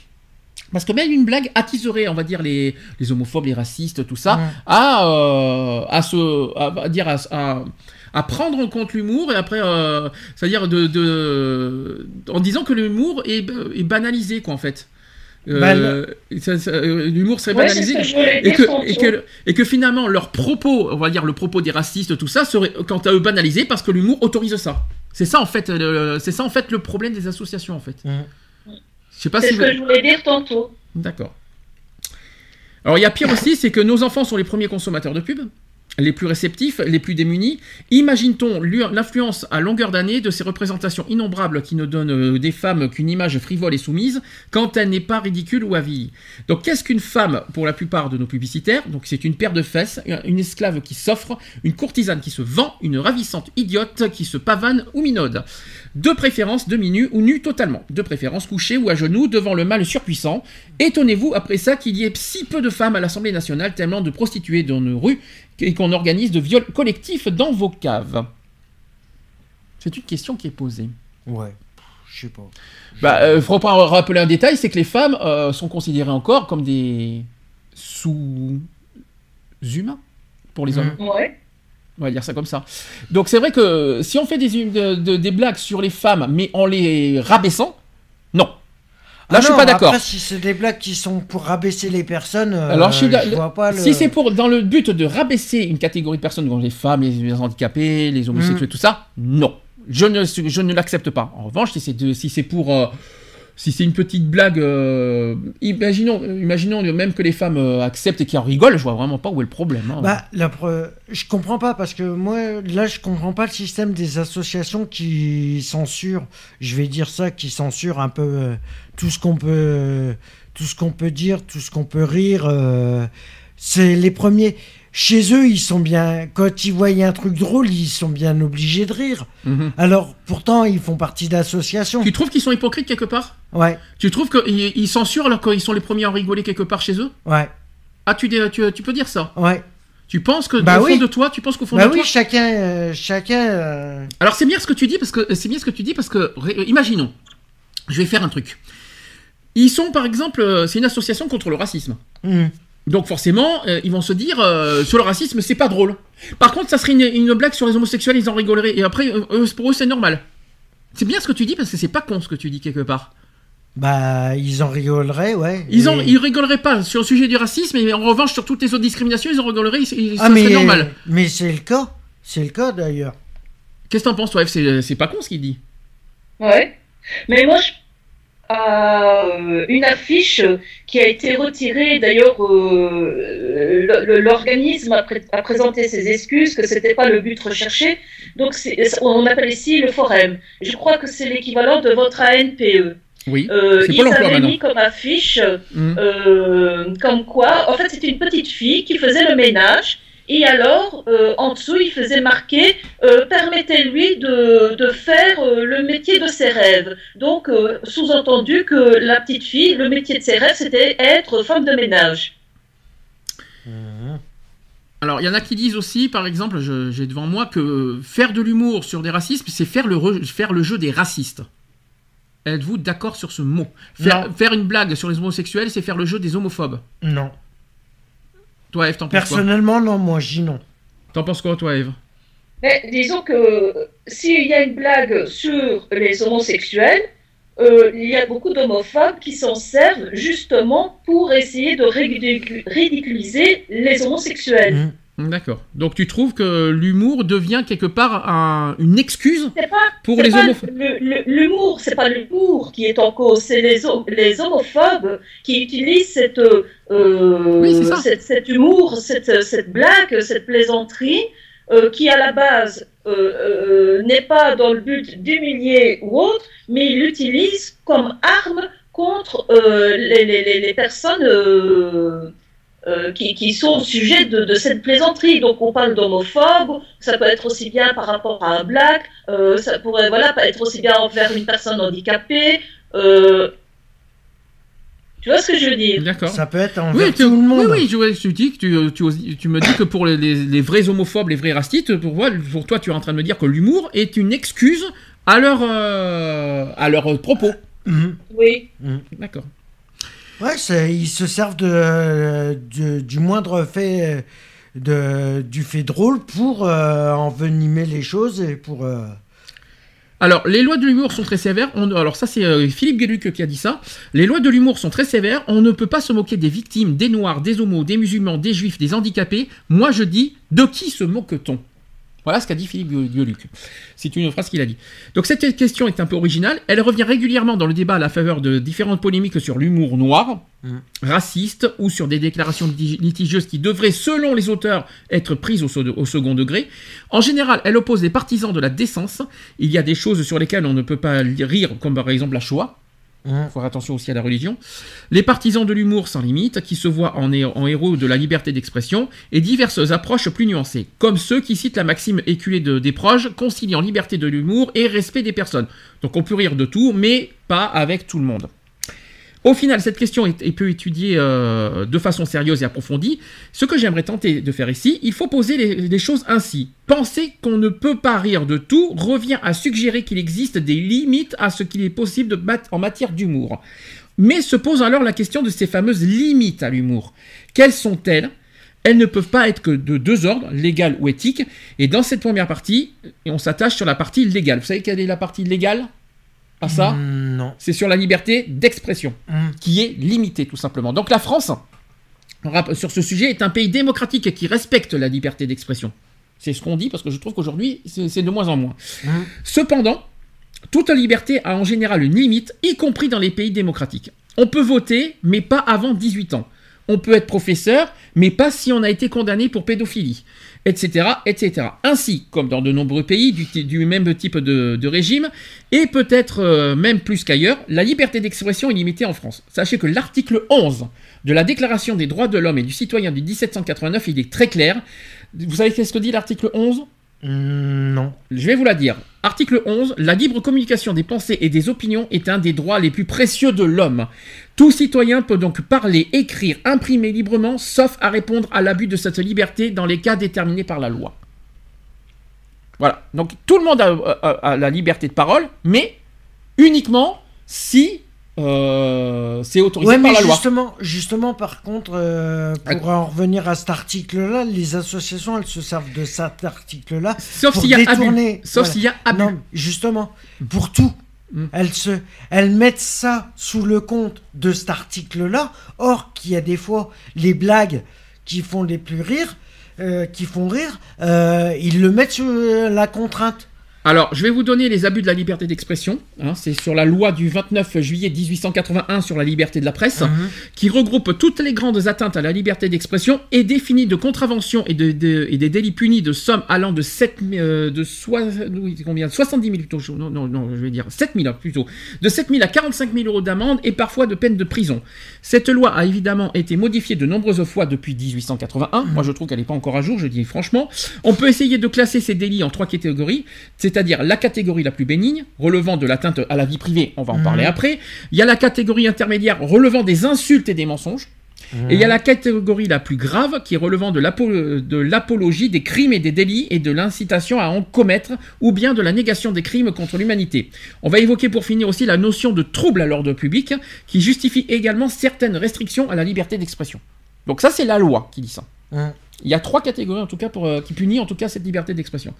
Parce que même une blague attiserait, on va dire, les, les homophobes, les racistes, tout ça, Ouais. à, euh, à se, à, à dire, à, à- à prendre en compte l'humour et après, euh, c'est-à-dire de, de, en disant que l'humour est, est banalisé, quoi, en fait. Euh, euh, l'humour serait Ouais, banalisé. que Et que, et, que, et que finalement, leurs propos, on va dire le propos des racistes, tout ça, serait quant à eux banalisé parce que l'humour autorise ça. C'est ça en fait, le- c'est ça en fait le problème des associations en fait. Je sais pas C'est ce vous- que je voulais dire tantôt. D'accord. Alors il y a pire aussi, c'est que nos enfants sont les premiers consommateurs de pub, les plus réceptifs, les plus démunis. Imagine-t-on l'u- l'influence à longueur d'année de ces représentations innombrables qui ne donnent euh, des femmes qu'une image frivole et soumise quand elle n'est pas ridicule ou avilie. Donc qu'est-ce qu'une femme pour la plupart de nos publicitaires? Donc c'est une paire de fesses, une esclave qui s'offre, une courtisane qui se vend, une ravissante idiote qui se pavane ou minaude. De préférence demi-nue ou nue totalement. De préférence couchée ou à genoux devant le mâle surpuissant. Étonnez-vous après ça qu'il y ait si peu de femmes à l'Assemblée nationale, tellement de prostituées dans nos rues et qu'on organise de viols collectifs dans vos caves. C'est une question qui est posée. Ouais. Je sais pas. Bah, euh, faut pas rappeler un détail, c'est que les femmes euh, sont considérées encore comme des sous-humains pour les hommes. Mhm. Ouais. On va dire ça comme ça. Donc c'est vrai que si on fait des, de- de- des blagues sur les femmes, mais en les rabaissant, non. Là, Ah je suis non, pas d'accord. Après, si c'est des blagues qui sont pour rabaisser les personnes, euh, Alors, je suis d'a- vois pas le. Si c'est pour dans le but de rabaisser une catégorie de personnes, comme les femmes, les, les handicapés, les homosexuels, Mm. tout ça, non. Je ne, je ne l'accepte pas. En revanche, si c'est si c'est pour euh, si c'est une petite blague, euh, imaginons, imaginons même que les femmes euh, acceptent et qu'ils en rigolent, je vois vraiment pas où est le problème. hein. Bah, la je comprends pas parce que moi, là, je comprends pas le système des associations qui censurent, je vais dire ça, qui censurent un peu euh, tout ce qu'on peut, tout ce qu'on peut dire, tout ce qu'on peut rire. c'est les premiers. Chez eux, ils sont bien. Quand ils voient un truc drôle, ils sont bien obligés de rire. Mhm. Alors, pourtant, ils font partie d'associations. Tu trouves qu'ils sont hypocrites quelque part? Ouais, Tu trouves qu'ils ils censurent alors qu'ils sont les premiers à rigoler quelque part chez eux? Ouais, Ah, tu, dis- tu, tu peux dire ça? Ouais. Tu penses que Bah au fond oui. de toi, tu penses qu'au fond Bah de oui, toi? chacun, euh, chacun. euh, Alors c'est bien ce que tu dis parce que c'est bien ce que tu dis parce que ré- imaginons, je vais faire un truc. Ils sont par exemple, euh, c'est une association contre le racisme. hmm. Donc forcément, euh, ils vont se dire euh, sur le racisme, c'est pas drôle. Par contre, ça serait une, une blague sur les homosexuels, ils en rigoleraient. Et après, euh, eux, pour eux, c'est normal. C'est bien ce que tu dis parce que c'est pas con ce que tu dis quelque part. Bah, ils en rigoleraient, ouais. Ils, en, Et- ils rigoleraient pas sur le sujet du racisme, mais en revanche, sur toutes les autres discriminations, ils en rigoleraient, ils- ils- Ah, ça mais, serait normal. mais c'est le cas. C'est le cas d'ailleurs. Qu'est-ce que t'en penses, toi, C'est c'est pas con ce qu'il dit. Ouais. Mais moi, je... euh, une affiche qui a été retirée, d'ailleurs, euh, l'organisme a, pré- a présenté ses excuses, que c'était pas le but recherché. Donc, c'est- on appelle ici le forum. Je crois que c'est l'équivalent de votre ANPE. Oui. Euh, C'est ils Pôle avaient mis comme affiche, Mhm. euh, comme quoi, en fait, c'était une petite fille qui faisait le ménage. Et alors, euh, en dessous, il faisait marquer euh, permettez-lui de, de faire euh, le métier de ses rêves. Donc, euh, sous-entendu que la petite fille, le métier de ses rêves, c'était être femme de ménage. Alors, il y en a qui disent aussi, par exemple, j'ai devant moi que faire de l'humour sur des racismes, c'est faire le, re- faire le jeu des racistes. Êtes-vous d'accord sur ce mot? Faire, faire une blague sur les homosexuels, c'est faire le jeu des homophobes? Non. Toi, Eve, t'en penses quoi Personnellement, non, moi, j'y non. T'en penses quoi, toi, Eve Mais disons que s'il y a une blague sur les homosexuels, euh, il y a beaucoup d'homophobes qui s'en servent justement pour essayer de ridicu- ridiculiser les homosexuels. Mhm. D'accord. Donc, tu trouves que l'humour devient quelque part un- une excuse pas pour les homophobes L'humour, c'est pas l'humour qui est en cause, c'est les, hom- les homophobes qui utilisent cette, euh, Oui, cette- cet humour, cette, cette blague, cette plaisanterie, euh, qui à la base euh, n'est pas dans le but d'humilier ou autre, mais ils l'utilisent comme arme contre les, les- les- les personnes euh, qui, qui sont au sujet de, de cette plaisanterie. Donc on parle d'homophobe, ça peut être aussi bien par rapport à un black, euh, ça pourrait voilà, être aussi bien envers une personne handicapée. euh, tu vois ce que je veux dire? D'accord. Ça peut être envers Oui, tout le monde. oui, oui, je, je dis que tu, tu, tu me dis que pour les, les- les vrais homophobes, les vrais racistes, pour, toi, tu es en train de me dire que l'humour est une excuse à leur, euh, à leurs propos. Mhm. Oui. D'accord. Ouais, ils se servent de, du moindre fait, de, du fait drôle pour euh, envenimer les choses et pour. euh, Alors, les lois de l'humour sont très sévères. Alors, ça, c'est euh, Philippe Gueluc qui a dit ça. Les lois de l'humour sont très sévères. On ne peut pas se moquer des victimes, des noirs, des homos, des musulmans, des juifs, des handicapés. Moi, je dis, de qui se moque-t-on? Voilà ce qu'a dit Philippe. C'est une phrase qu'il a dit. Donc, cette question est un peu originale. Elle revient régulièrement dans le débat à la faveur de différentes polémiques sur l'humour noir, Mhm. raciste, ou sur des déclarations liti- litigieuses qui devraient, selon les auteurs, être prises au, au second degré. En général, elle oppose les partisans de la décence. Il y a des choses sur lesquelles on ne peut pas rire, comme par exemple la Shoah. Faut faire attention aussi à la religion. Les partisans de l'humour sans limite, qui se voient en héros de la liberté d'expression, et diverses approches plus nuancées, comme ceux qui citent la maxime éculée de, des proches, conciliant liberté de l'humour et respect des personnes. Donc on peut rire de tout, mais pas avec tout le monde. Au final, cette question est, est peu étudiée euh, de façon sérieuse et approfondie. Ce que j'aimerais tenter de faire ici, il faut poser les, choses ainsi. Penser qu'on ne peut pas rire de tout revient à suggérer qu'il existe des limites à ce qu'il est possible en matière d'humour. Mais se pose alors la question de ces fameuses limites à l'humour. Quelles sont-elles? Elles ne peuvent pas être que de deux ordres, légal ou éthique. Et dans cette première partie, on s'attache sur la partie légale. Vous savez quelle est la partie légale? À ça Mm, non. C'est sur la liberté d'expression Mm. qui est limitée tout simplement. Donc la France, sur ce sujet, est un pays démocratique qui respecte la liberté d'expression. C'est ce qu'on dit parce que je trouve qu'aujourd'hui, c'est c'est de moins en moins. Mm. Cependant, toute liberté a en général une limite, y compris dans les pays démocratiques. On peut voter, mais pas avant 18 ans. On peut être professeur, mais pas si on a été condamné pour pédophilie, etc., etc. Ainsi, comme dans de nombreux pays du, même type de, de régime, et peut-être euh, même plus qu'ailleurs, la liberté d'expression est limitée en France. Sachez que l'article 11 de la Déclaration des droits de l'homme et du citoyen du 1789, il est très clair. Vous savez qu'est-ce que dit l'article 11 Mm, non. je vais vous la dire. Article 11. La libre communication des pensées et des opinions est un des droits les plus précieux de l'homme. Tout citoyen peut donc parler, écrire, imprimer librement, sauf à répondre à l'abus de cette liberté dans les cas déterminés par la loi. Voilà. Donc tout le monde a, a- a la liberté de parole, mais uniquement si euh, c'est autorisé Ouais, par mais la loi. justement, justement, par contre, euh, pour en revenir à cet article-là, les associations, elles se servent de cet article-là Sauf s'il y a abus. Sauf Voilà. s'il y a abus. Non, justement, pour tout. Mm. Elles, se, elles mettent ça sous le compte de cet article-là. Or, qu'il y a des fois les blagues qui font les plus rire, euh, qui font rire, euh, ils le mettent sous euh, la contrainte. Alors, je vais vous donner les abus de la liberté d'expression. hein, c'est sur la loi du 29 juillet 1881 sur la liberté de la presse, Mhm. qui regroupe toutes les grandes atteintes à la liberté d'expression et définit de contraventions et, de, de- et des délits punis de sommes allant de, 7, euh, de soi- oui, combien? 70 000 plutôt, je- non, non, non, je vais dire 7 000 plutôt, de 7 000 à 45 000 euros d'amende et parfois de peine de prison. Cette loi a évidemment été modifiée de nombreuses fois depuis 1881. Moi, je trouve qu'elle n'est pas encore à jour, je dis franchement. On peut essayer de classer ces délits en trois catégories, c'est-à-dire la catégorie la plus bénigne, relevant de l'atteinte à la vie privée, on va en parler après. Il y a la catégorie intermédiaire, relevant des insultes et des mensonges. Et il y a la catégorie la plus grave qui est relevant de l'apo- de l'apologie des crimes et des délits et de l'incitation à en commettre ou bien de la négation des crimes contre l'humanité. On va évoquer pour finir aussi la notion de trouble à l'ordre public qui justifie également certaines restrictions à la liberté d'expression. Donc ça c'est la loi qui dit ça. Mhm. Il y a trois catégories en tout cas pour, euh, qui punit en tout cas cette liberté d'expression.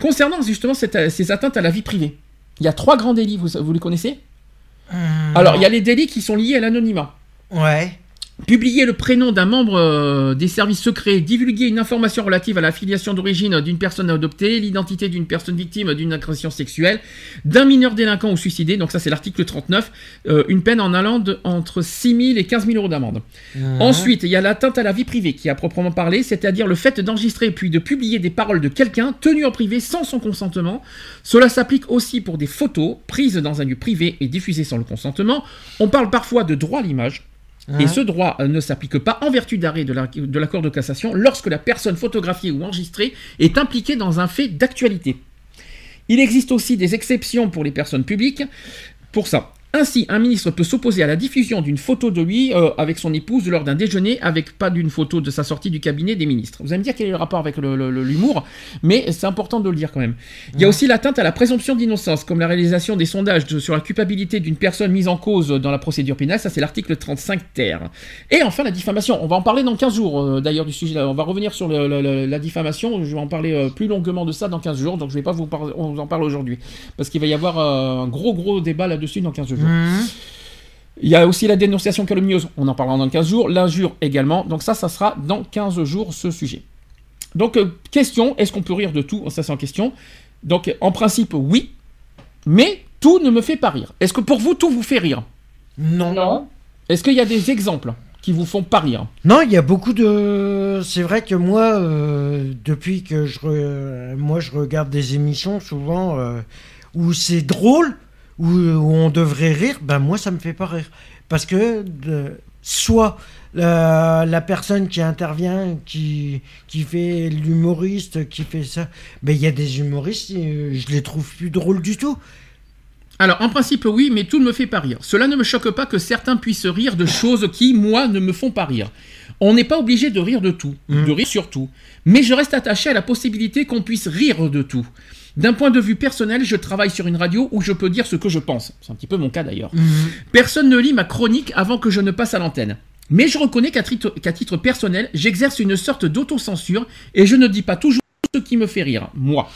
Concernant justement cette- ces atteintes à la vie privée, il y a trois grands délits, vous, vous les connaissez? Alors il y a les délits qui sont liés à l'anonymat. Ouais. Publier le prénom d'un membre euh, des services secrets, divulguer une information relative à la filiation d'origine d'une personne adoptée, l'identité d'une personne victime d'une agression sexuelle, d'un mineur délinquant ou suicidé, donc ça c'est l'article 39, euh, une peine en allant de, entre 6 000 et 15 000 euros d'amende. Mhm. Ensuite, il y a l'atteinte à la vie privée qui a proprement parlé, c'est-à-dire le fait d'enregistrer puis de publier des paroles de quelqu'un tenues en privé sans son consentement. Cela s'applique aussi pour des photos prises dans un lieu privé et diffusées sans le consentement. On parle parfois de droit à l'image. Et Hein ce droit euh, ne s'applique pas en vertu d'arrêt de la- de l'accord de cassation lorsque la personne photographiée ou enregistrée est impliquée dans un fait d'actualité. Il existe aussi des exceptions pour les personnes publiques pour ça. Ainsi, un ministre peut s'opposer à la diffusion d'une photo de lui euh, avec son épouse lors d'un déjeuner, avec pas d'une photo de sa sortie du cabinet des ministres. Vous allez me dire quel est le rapport avec l'humour, mais c'est important de le dire quand même. Il y a aussi l'atteinte à la présomption d'innocence, comme la réalisation des sondages de- sur la culpabilité d'une personne mise en cause dans la procédure pénale, ça c'est l'article 35 ter. Et enfin la diffamation, on va en parler dans 15 jours euh, d'ailleurs du sujet, on va revenir sur le- le- le- la diffamation, je vais en parler euh, plus longuement de ça dans 15 jours, donc je vais pas vous parler, on vous en parle aujourd'hui, parce qu'il va y avoir un gros gros débat là-dessus dans 15 jours. Mhm. Il y a aussi la dénonciation calomnieuse, on en parlera dans 15 jours, l'injure également, donc ça, ça sera dans 15 jours ce sujet. Donc, euh, question, est-ce qu'on peut rire de tout? Ça, c'est en question. Donc, en principe, oui, mais tout ne me fait pas rire. Est-ce que pour vous, tout vous fait rire? Non. Non. Est-ce qu'il y a des exemples qui vous font pas rire? Non, il y a beaucoup de. C'est vrai que moi, euh, depuis que je, re- moi, je regarde des émissions souvent euh, où c'est drôle, où, où on devrait rire, ben moi, ça me fait pas rire, parce que de- soit la, la personne qui intervient, qui qui fait l'humoriste, qui fait ça, ben il y a des humoristes, euh, je les trouve plus drôles du tout. Alors, en principe, oui, mais tout ne me fait pas rire. Cela ne me choque pas que certains puissent rire de choses qui, moi, ne me font pas rire. On n'est pas obligé de rire de tout, Mhm. de rire sur tout. Mais je reste attaché à la possibilité qu'on puisse rire de tout. D'un point de vue personnel, je travaille sur une radio où je peux dire ce que je pense. C'est un petit peu mon cas d'ailleurs. Personne ne lit ma chronique avant que je ne passe à l'antenne. Mais je reconnais qu'à titre, personnel, j'exerce une sorte d'autocensure et je ne dis pas toujours ce qui me fait rire, moi.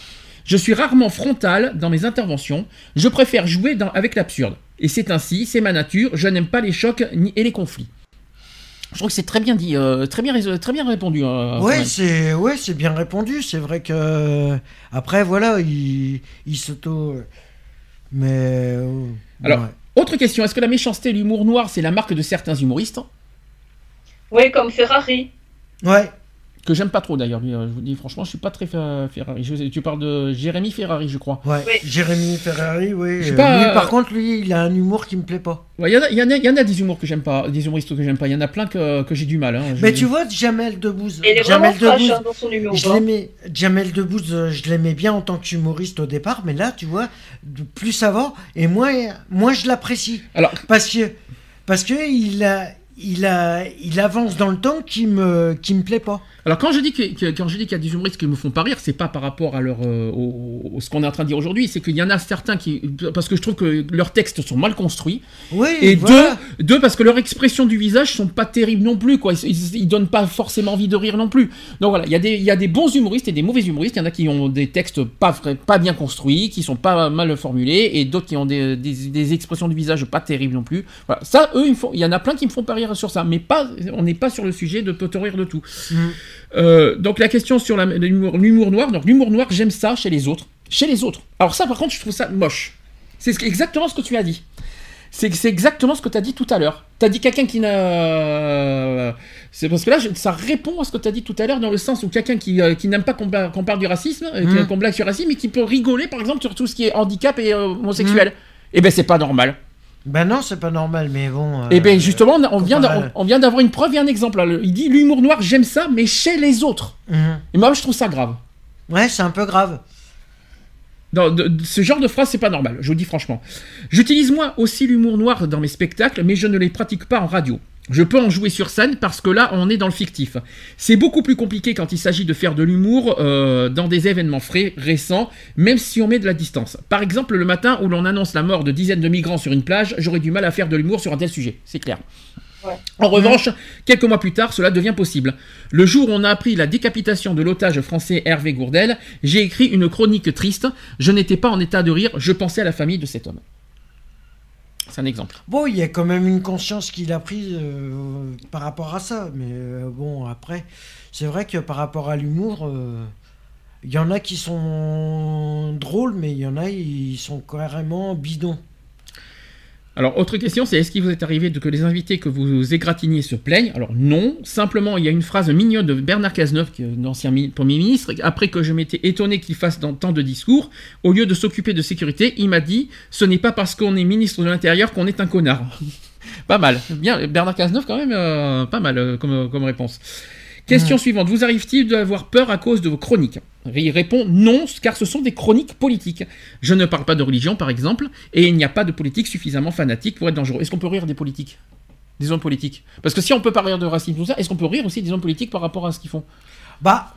Je suis rarement frontal dans mes interventions, je préfère jouer dans- avec l'absurde. Et c'est ainsi, c'est ma nature, je n'aime pas les chocs ni, et les conflits. Je trouve que c'est très bien dit, euh, très, bien, très bien répondu. euh, Ouais, c'est ouais, c'est bien répondu. C'est vrai que après voilà, il, il s'auto. Mais euh, Alors, ouais. Autre question, est-ce que la méchanceté et l'humour noir, c'est la marque de certains humoristes? Oui, comme Ferrari. ouais, Que j'aime pas trop d'ailleurs, lui, je vous dis franchement, je suis pas très Fer- Ferrari. Je- tu parles de Jérémy Ferrari, je crois. ouais. Oui. Jérémy Ferrari, oui. Je sais euh, pas, lui, euh, par contre, lui, il a un humour qui me plaît pas. Ouais, Il y, en a- il y en a- il y en a des humours que j'aime pas, des humoristes que j'aime pas. Il y en a plein que, que j'ai du mal. hein. Mais tu vois, Jamel Debbouze. Est Jamel Debbouze. hein, dans son humour. Je hein. l'aimais, Jamel Debbouze, euh, je l'aimais bien en tant qu'humoriste au départ, mais là, tu vois, plus ça va, et moins, moins je l'apprécie. Alors, Parce que, parce que il a, il, a, il avance dans le temps qui me, qui me plaît pas. Alors quand je dis que, que- quand je dis qu'il y a des humoristes qui me font pas rire, c'est pas par rapport à leur euh, au, au- ce qu'on est en train de dire aujourd'hui, c'est qu'il y en a certains qui parce que je trouve que leurs textes sont mal construits Oui, et voilà. deux deux parce que leurs expressions du visage sont pas terribles non plus quoi, ils, ils, ils donnent pas forcément envie de rire non plus. Donc voilà, il y a des il y a des bons humoristes et des mauvais humoristes, il y en a qui ont des textes pas pas bien construits, qui sont pas mal formulés et d'autres qui ont des, des, des expressions du visage pas terribles non plus. Voilà, ça eux il y en a plein qui me font pas rire sur ça, mais pas on n'est pas sur le sujet de peut-on rire de tout. Euh, donc la question sur l'humour noir, donc l'humour noir, j'aime ça chez les autres. Chez les autres. Alors ça par contre, je trouve ça moche. C'est ce exactement ce que tu as dit. C'est exactement ce que tu as dit tout à l'heure. Tu as dit quelqu'un qui n'a... C'est parce que là, ça répond à ce que tu as dit tout à l'heure dans le sens où quelqu'un qui, euh, qui n'aime pas qu'on par- qu'on parle du racisme, euh, Mm. qu'on blague sur le racisme, et qui peut rigoler par exemple sur tout ce qui est handicap et euh, homosexuel. Eh ben c'est pas normal. Ben non, c'est pas normal, mais bon. Et euh, bien justement, on, on vient on d'avoir une preuve et un exemple. là. Le- Il dit l'humour noir, j'aime ça, mais chez les autres. mhm. Et moi, je trouve ça grave. Ouais, c'est un peu grave. Ce genre de phrase, c'est pas normal, je vous dis franchement. J'utilise moi aussi l'humour noir dans mes spectacles, mais je ne les pratique pas en radio. Je peux en jouer sur scène parce que là, on est dans le fictif. C'est beaucoup plus compliqué quand il s'agit de faire de l'humour euh, dans des événements frais, récents, même si on met de la distance. Par exemple, le matin où l'on annonce la mort de dizaines de migrants sur une plage, j'aurais du mal à faire de l'humour sur un tel sujet, c'est clair. En revanche, quelques mois plus tard, cela devient possible. Le jour où on a appris la décapitation de l'otage français Hervé Gourdel, j'ai écrit une chronique triste. Je n'étais pas en état de rire, je pensais à la famille de cet homme. C'est un exemple. Bon, il y a quand même une conscience qu'il a prise euh, par rapport à ça. Mais euh, bon, après, c'est vrai que par rapport à l'humour, euh, il y en a qui sont drôles, mais il y en a, ils sont carrément bidons. Alors, autre question, c'est est-ce qu'il vous est arrivé de que les invités que vous égratigniez se plaignent? Alors non, simplement il y a une phrase mignonne de Bernard Cazeneuve, qui est un ancien mi- Premier ministre, après que je m'étais étonné qu'il fasse tant de discours, au lieu de s'occuper de sécurité, il m'a dit « Ce n'est pas parce qu'on est ministre de l'Intérieur qu'on est un connard ». Pas mal, bien, Bernard Cazeneuve quand même, euh, pas mal euh, comme, comme réponse. Question suivante, vous arrive-t-il d'avoir peur à cause de vos chroniques Il répond non, car ce sont des chroniques politiques. Je ne parle pas de religion, par exemple, et il n'y a pas de politique suffisamment fanatique pour être dangereux. Est-ce qu'on peut rire des politiques? Des hommes politiques? Parce que si on peut pas rire de racisme, tout ça, est-ce qu'on peut rire aussi des hommes politiques par rapport à ce qu'ils font? Bah,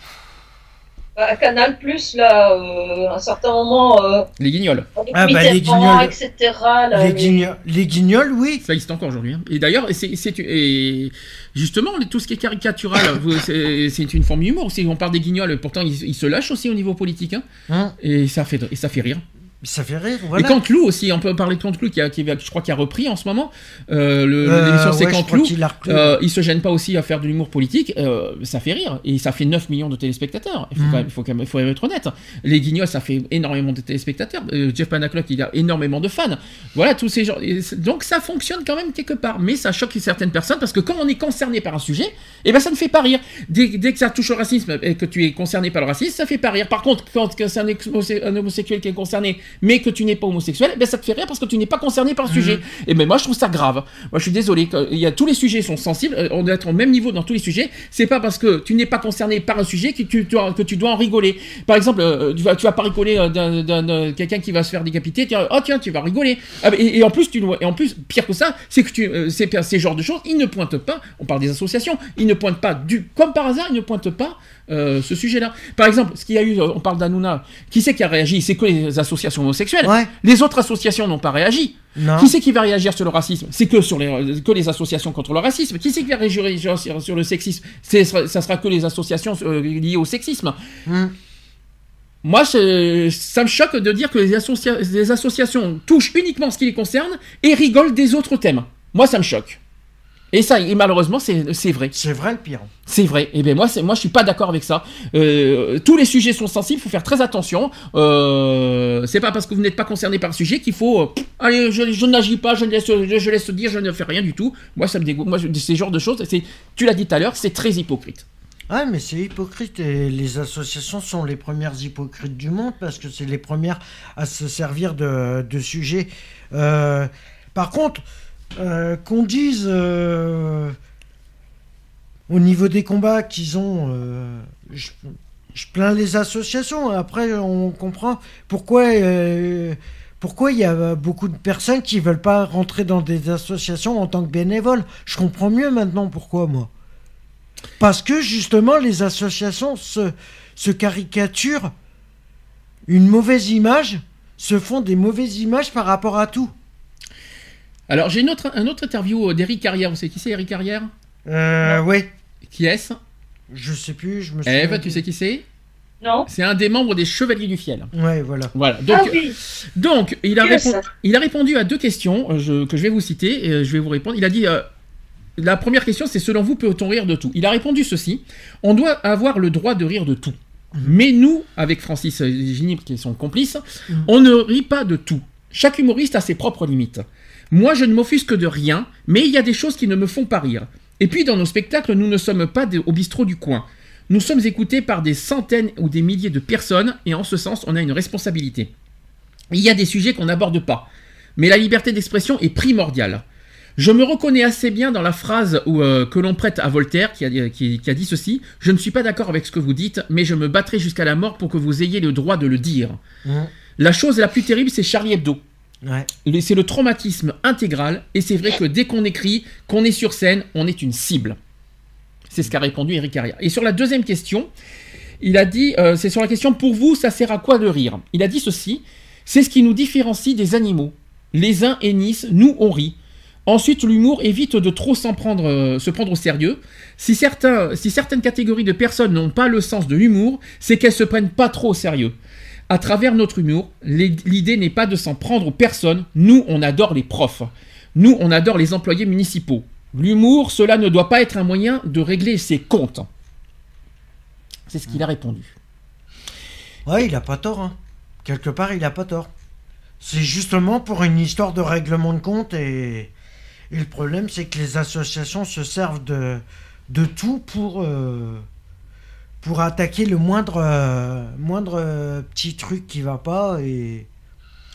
Bah, Canal Plus, là, euh, à un certain moment, euh, Les guignols. Ah, bah, les guignols. etc. Là, les, guignols, les guignols, oui. Ça existe encore aujourd'hui. hein. Et d'ailleurs, c'est, et justement, tout ce qui est caricatural, c'est, c'est une forme d'humour. Si on parle des guignols, pourtant, ils, ils se lâchent aussi au niveau politique. hein. Hein Et, ça fait, et ça fait rire. Ça fait rire, Et voilà. Canteloup aussi, on peut parler de Canteloup, qui, a, qui a- je crois, qui a repris en ce moment. Euh, Euh, l'émission C'est ouais, Canteloup. Euh, il se gêne pas aussi à faire de l'humour politique, euh, ça fait rire et ça fait 9 millions de téléspectateurs. Il faut, Mhm. quand même, faut, quand même- il faut être honnête. Les Guignols, ça fait énormément de téléspectateurs. Euh, Jeff Panaclock, il a énormément de fans. Voilà, tous ces gens. et Donc ça fonctionne quand même quelque part, mais ça choque certaines personnes parce que quand on est concerné par un sujet, eh ben ça ne fait pas rire. Dès, dès que ça touche au racisme et que tu es concerné par le racisme, ça fait pas rire. Par contre, quand c'est un, un homosexuel qui est concerné, mais que tu n'es pas homosexuel, eh ben ça te fait rire parce que tu n'es pas concerné par le sujet. Et mais moi je trouve ça grave. Moi je suis désolé. Il y a tous les sujets sont sensibles. euh, On doit être au même niveau dans tous les sujets. C'est pas parce que tu n'es pas concerné par un sujet que tu dois, que tu dois en rigoler. Par exemple, euh, tu vas, tu vas pas rigoler euh, d'un, quelqu'un qui va se faire décapiter. Oh tiens, tu vas rigoler. Ah, et, et en plus, tu et en plus, pire que ça, c'est que tu, ces, ces genres de choses, ils ne pointent pas. On parle des associations. Ils ne pointent pas du, comme par hasard, ils ne pointent pas euh, ce sujet-là. Par exemple, ce qu'il y a eu, on parle d'Anouna. Qui c'est qui a réagi? C'est que les associations homosexuelles. Ouais. Les autres associations n'ont pas réagi. Non. Qui c'est qui va réagir sur le racisme? C'est que sur les que les associations contre le racisme. Qui c'est qui va réagir sur, sur le sexisme? Ça sera que les associations euh, liées au sexisme. Hmm. Moi, ça me choque de dire que les, associa- les associations touchent uniquement ce qui les concerne et rigolent des autres thèmes. Moi, ça me choque. Et ça, et malheureusement, c'est vrai. C'est vrai le pire. C'est vrai. Et ben moi, c'est moi, je suis pas d'accord avec ça. Euh, tous les sujets sont sensibles. Il faut faire très attention. Euh, c'est pas parce que vous n'êtes pas concerné par le sujet qu'il faut. euh, allez, je, je n'agis pas, je laisse, je, je laisse dire, je ne fais rien du tout. Moi, ça me dégoûte. Moi, ces genres de choses, tu l'as dit tout à l'heure, c'est très hypocrite. Ah, mais c'est hypocrite et les associations sont les premières hypocrites du monde parce que c'est les premières à se servir de, de sujets. Euh, par contre, euh, qu'on dise euh, au niveau des combats qu'ils ont, euh, je, plains les associations. Après, on comprend pourquoi, il y a beaucoup de personnes qui veulent pas rentrer dans des associations en tant que bénévoles Je comprends mieux maintenant pourquoi, moi. Parce que justement, les associations se caricaturent une mauvaise image, se font des mauvaises images par rapport à tout. Alors, j'ai une autre, un autre interview d'Eric Carrière. Vous savez qui c'est, Eric Carrière? Euh, oui. Qui est-ce? Je sais plus, je me souviens. Eve, plus. tu sais qui c'est? Non C'est un des membres des Chevaliers du Fiel. Ouais, voilà. Voilà. Donc, Ah oui, donc il, a il répondu à deux questions euh, je- que je vais vous citer et euh, je vais vous répondre. Il a dit. euh, la première question, c'est selon vous, peut-on rire de tout? Il a répondu ceci on doit avoir le droit de rire de tout. Mais nous, avec Francis euh, Gini, qui est son complice, Mhm. on ne rit pas de tout. Chaque humoriste a ses propres limites. Moi, je ne m'offusque de rien, mais il y a des choses qui ne me font pas rire. Et puis, dans nos spectacles, nous ne sommes pas des- au bistrot du coin. Nous sommes écoutés par des centaines ou des milliers de personnes, et en ce sens, on a une responsabilité. Il y a des sujets qu'on n'aborde pas, mais la liberté d'expression est primordiale. Je me reconnais assez bien dans la phrase où, euh, que l'on prête à Voltaire, qui a, qui- qui a dit ceci Je ne suis pas d'accord avec ce que vous dites, mais je me battrai jusqu'à la mort pour que vous ayez le droit de le dire. Mhm. La chose la plus terrible, c'est Charlie Hebdo. C'est le traumatisme intégral, et c'est vrai que dès qu'on écrit, qu'on est sur scène, on est une cible. C'est ce qu'a répondu Eric Carrière. Et sur la deuxième question, il a dit, euh, c'est sur la question, pour vous, ça sert à quoi de rire? Il a dit ceci, c'est ce qui nous différencie des animaux. Les uns hennissent, nous on rit. Ensuite, l'humour évite de trop s'en prendre, euh, se prendre au sérieux. Si, si certaines catégories de personnes n'ont pas le sens de l'humour, c'est qu'elles se prennent pas trop au sérieux. À travers notre humour, l'id- l'idée n'est pas de s'en prendre aux personnes. Nous, on adore les profs. Nous, on adore les employés municipaux. L'humour, cela ne doit pas être un moyen de régler ses comptes. C'est ce qu'il a répondu. Ouais, il a pas tort. Hein. Quelque part, il a pas tort. C'est justement pour une histoire de règlement de compte et, et le problème, c'est que les associations se servent de, de tout pour, euh, pour attaquer le moindre, euh, moindre euh, petit truc qui va pas et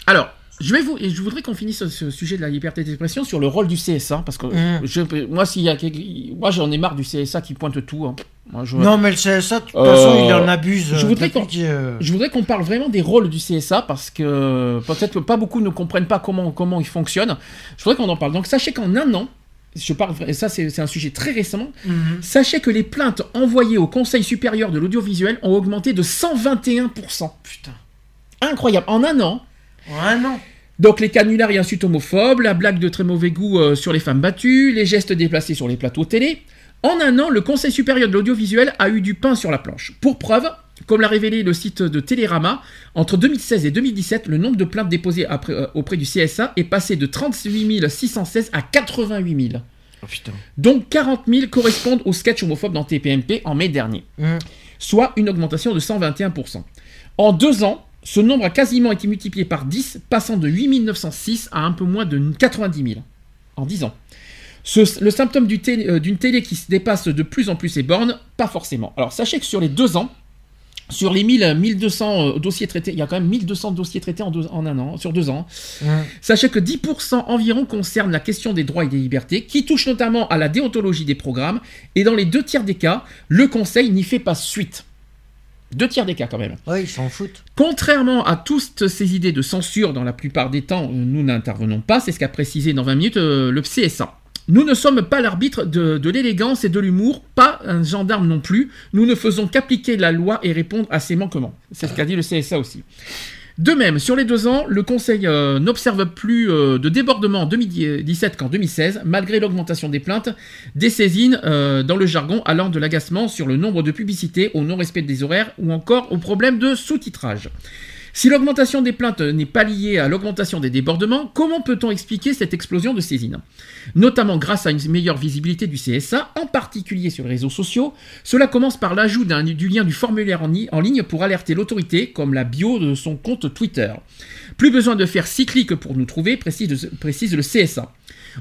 Alors, je, vais vous, et je voudrais qu'on finisse ce, sujet de la liberté d'expression sur le rôle du CSA, parce que Mm. je- moi, s'il y a moi, j'en ai marre du CSA qui pointe tout. hein. Moi, je, non mais le CSA de toute Euh, façon il en abuse je euh, voudrais qu'on- euh, Je voudrais qu'on parle vraiment des rôles du CSA parce que peut-être que pas beaucoup ne comprennent pas comment, comment il fonctionne. Je voudrais qu'on en parle. Donc sachez qu'en un an, je parle, et ça c'est un sujet très récent, mhm. sachez que les plaintes envoyées au Conseil supérieur de l'audiovisuel ont augmenté de 121%. putain Incroyable. En un an, ouais non donc les canulars et insultes homophobes, la blague de très mauvais goût euh, sur les femmes battues, les gestes déplacés sur les plateaux télé. En un an, le Conseil supérieur de l'audiovisuel a eu du pain sur la planche. Pour preuve, comme l'a révélé le site de Télérama, entre 2016 et 2017, le nombre de plaintes déposées après- euh, auprès du CSA est passé de 38 616 à 88 000. oh putain Donc 40 000 correspondent au sketch homophobe dans TPMP en mai dernier Mhm. soit une augmentation de 121%. En deux ans, ce nombre a quasiment été multiplié par 10, passant de 8 906 à un peu moins de 90 000 en 10 ans. Ce- le symptôme du télé- euh, d'une télé qui se dépasse de plus en plus ses bornes, pas forcément. Alors sachez que sur les deux ans, sur les 1000, 1200 euh, dossiers traités, il y a quand même 1200 dossiers traités en, deux- en un an, sur deux ans. Mhm. Sachez que 10% environ concernent la question des droits et des libertés, qui touche notamment à la déontologie des programmes, et dans les deux tiers des cas, le Conseil n'y fait pas suite. Deux tiers des cas quand même. ouais ils s'en foutent Contrairement à toutes ces idées de censure, dans la plupart des temps, euh, nous n'intervenons pas, c'est ce qu'a précisé dans 20 minutes euh, le CSA. Nous ne sommes pas l'arbitre de, l'élégance et de l'humour, pas un gendarme non plus. Nous ne faisons qu'appliquer la loi et répondre à ses manquements. C'est ce qu'a dit le CSA aussi. De même, sur les deux ans, le Conseil euh, n'observe plus euh, de débordement en 2017 qu'en 2016, malgré l'augmentation des plaintes, des saisines euh, dans le jargon allant de l'agacement sur le nombre de publicités au non-respect des horaires ou encore au problème de sous-titrage. Si l'augmentation des plaintes n'est pas liée à l'augmentation des débordements, comment peut-on expliquer cette explosion de saisines? Notamment grâce à une meilleure visibilité du CSA, en particulier sur les réseaux sociaux. Cela commence par l'ajout du lien du formulaire en, ligne pour alerter l'autorité, comme la bio de son compte Twitter. Plus besoin de faire six clics pour nous trouver, précise le CSA.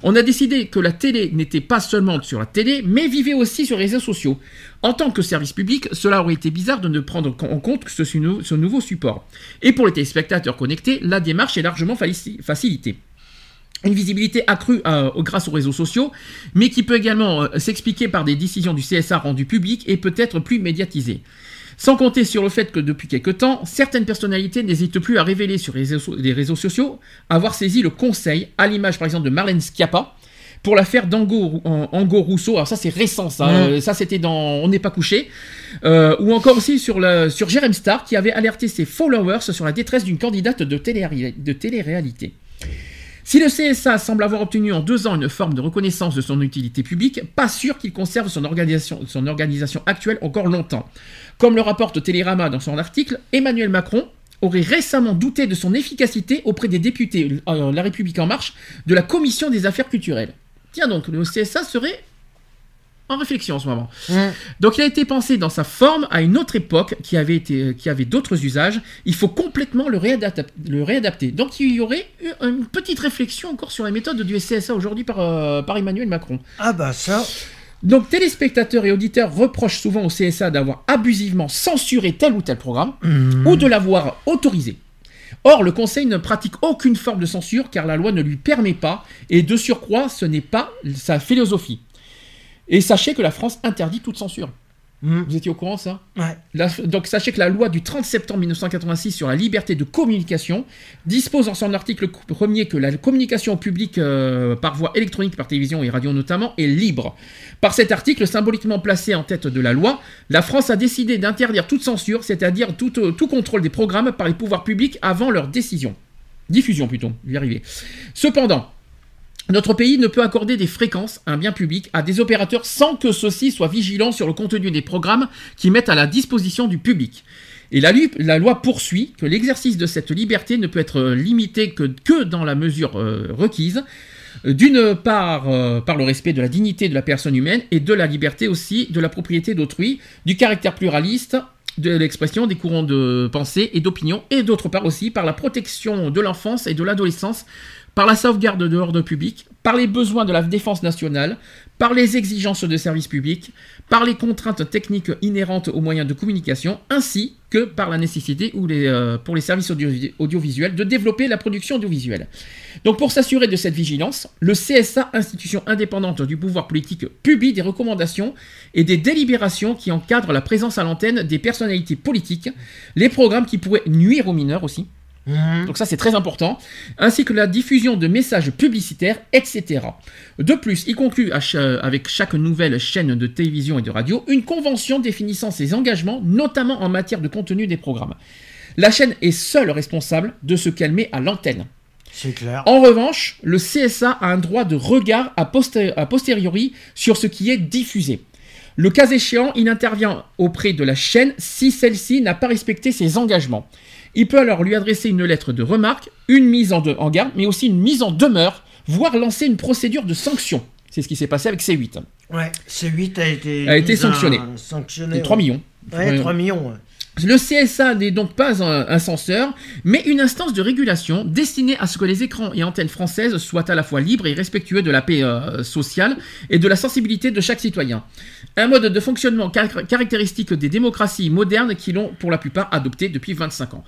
On a décidé que la télé n'était pas seulement sur la télé, mais vivait aussi sur les réseaux sociaux. En tant que service public, cela aurait été bizarre de ne prendre en compte que ce, nouveau support. Et pour les téléspectateurs connectés, la démarche est largement faci- facilitée. Une visibilité accrue euh, grâce aux réseaux sociaux, mais qui peut également euh, s'expliquer par des décisions du CSA rendues publiques et peut-être plus médiatisées. Sans compter sur le fait que depuis quelque temps, certaines personnalités n'hésitent plus à révéler sur les réseaux, les réseaux sociaux avoir saisi le conseil, à l'image par exemple de Marlène Schiappa, pour l'affaire d'Ango Rousseau. Alors ça c'est récent, ça. Euh, ça c'était dans On n'est pas couché. Euh, ou encore aussi sur, le, sur Jérém Star qui avait alerté ses followers sur la détresse d'une candidate de, télé- de télé-réalité. Si le CSA semble avoir obtenu en deux ans une forme de reconnaissance de son utilité publique, pas sûr qu'il conserve son organisation, son organisation actuelle encore longtemps. Comme le rapporte Télérama dans son article, Emmanuel Macron aurait récemment douté de son efficacité auprès des députés euh, La République En Marche de la Commission des Affaires culturelles. Tiens donc, le CSA serait en réflexion en ce moment. Donc il a été pensé dans sa forme à une autre époque qui avait, été, qui avait d'autres usages. Il faut complètement le, réadapter. Donc il y aurait eu une petite réflexion encore sur la méthode du CSA aujourd'hui par, euh, par Emmanuel Macron. Ah bah ça, Donc téléspectateurs et auditeurs reprochent souvent au CSA d'avoir abusivement censuré tel ou tel programme ou de l'avoir autorisé. Or, le Conseil ne pratique aucune forme de censure car la loi ne lui permet pas, et de surcroît, ce n'est pas sa philosophie. Et sachez que la France interdit toute censure. Hum. Vous étiez au courant ça? Ouais. La- donc sachez que la loi du 30 septembre 1986 sur la liberté de communication dispose en son article premier que la communication public euh, par voie électronique, par télévision et radio notamment, est libre. Par cet article symboliquement placé en tête de la loi, la France a décidé d'interdire toute censure, c'est-à-dire tout, euh, tout contrôle des programmes par les pouvoirs publics avant leur décision. Diffusion plutôt, je vais y arriver. Cependant, notre pays ne peut accorder des fréquences, un bien public, à des opérateurs sans que ceux-ci soient vigilants sur le contenu des programmes qui mettent à la disposition du public. Et la, loi poursuit que l'exercice de cette liberté ne peut être euh, limité que, dans la mesure euh, requise, euh, d'une part par le respect de la dignité de la personne humaine et de la liberté aussi de la propriété d'autrui, du caractère pluraliste de l'expression des courants de pensée et d'opinion, et d'autre part aussi par la protection de l'enfance et de l'adolescence par la sauvegarde de l'ordre public, par les besoins de la défense nationale, par les exigences de services publics, par les contraintes techniques inhérentes aux moyens de communication, ainsi que par la nécessité ou les, euh, pour les services audio- audiovisuels de développer la production audiovisuelle. Donc pour s'assurer de cette vigilance, le CSA, institution indépendante du pouvoir politique, publie des recommandations et des délibérations qui encadrent la présence à l'antenne des personnalités politiques, les programmes qui pourraient nuire aux mineurs aussi, Hum. donc ça c'est très important, ainsi que la diffusion de messages publicitaires, etc. De plus, il conclut avec chaque nouvelle chaîne de télévision et de radio une convention définissant ses engagements, notamment en matière de contenu des programmes. La chaîne est seule responsable de ce qu'elle met à l'antenne. C'est clair. En revanche, le CSA a un droit de regard a, posté- a posteriori sur ce qui est diffusé. Le cas échéant, il intervient auprès de la chaîne si celle-ci n'a pas respecté ses engagements. Il peut alors lui adresser une lettre de remarque, une mise en, de- en garde, mais aussi une mise en demeure, voire lancer une procédure de sanction. C'est ce qui s'est passé avec C8. Ouais, C8 a été, A été sanctionné. sanctionné. 3 ouais. millions. Ouais, 3 millions. Le CSA n'est donc pas un, censeur, mais une instance de régulation destinée à ce que les écrans et antennes françaises soient à la fois libres et respectueux de la paix euh, sociale et de la sensibilité de chaque citoyen. Un mode de fonctionnement car- caractéristique des démocraties modernes qui l'ont pour la plupart adopté depuis 25 ans.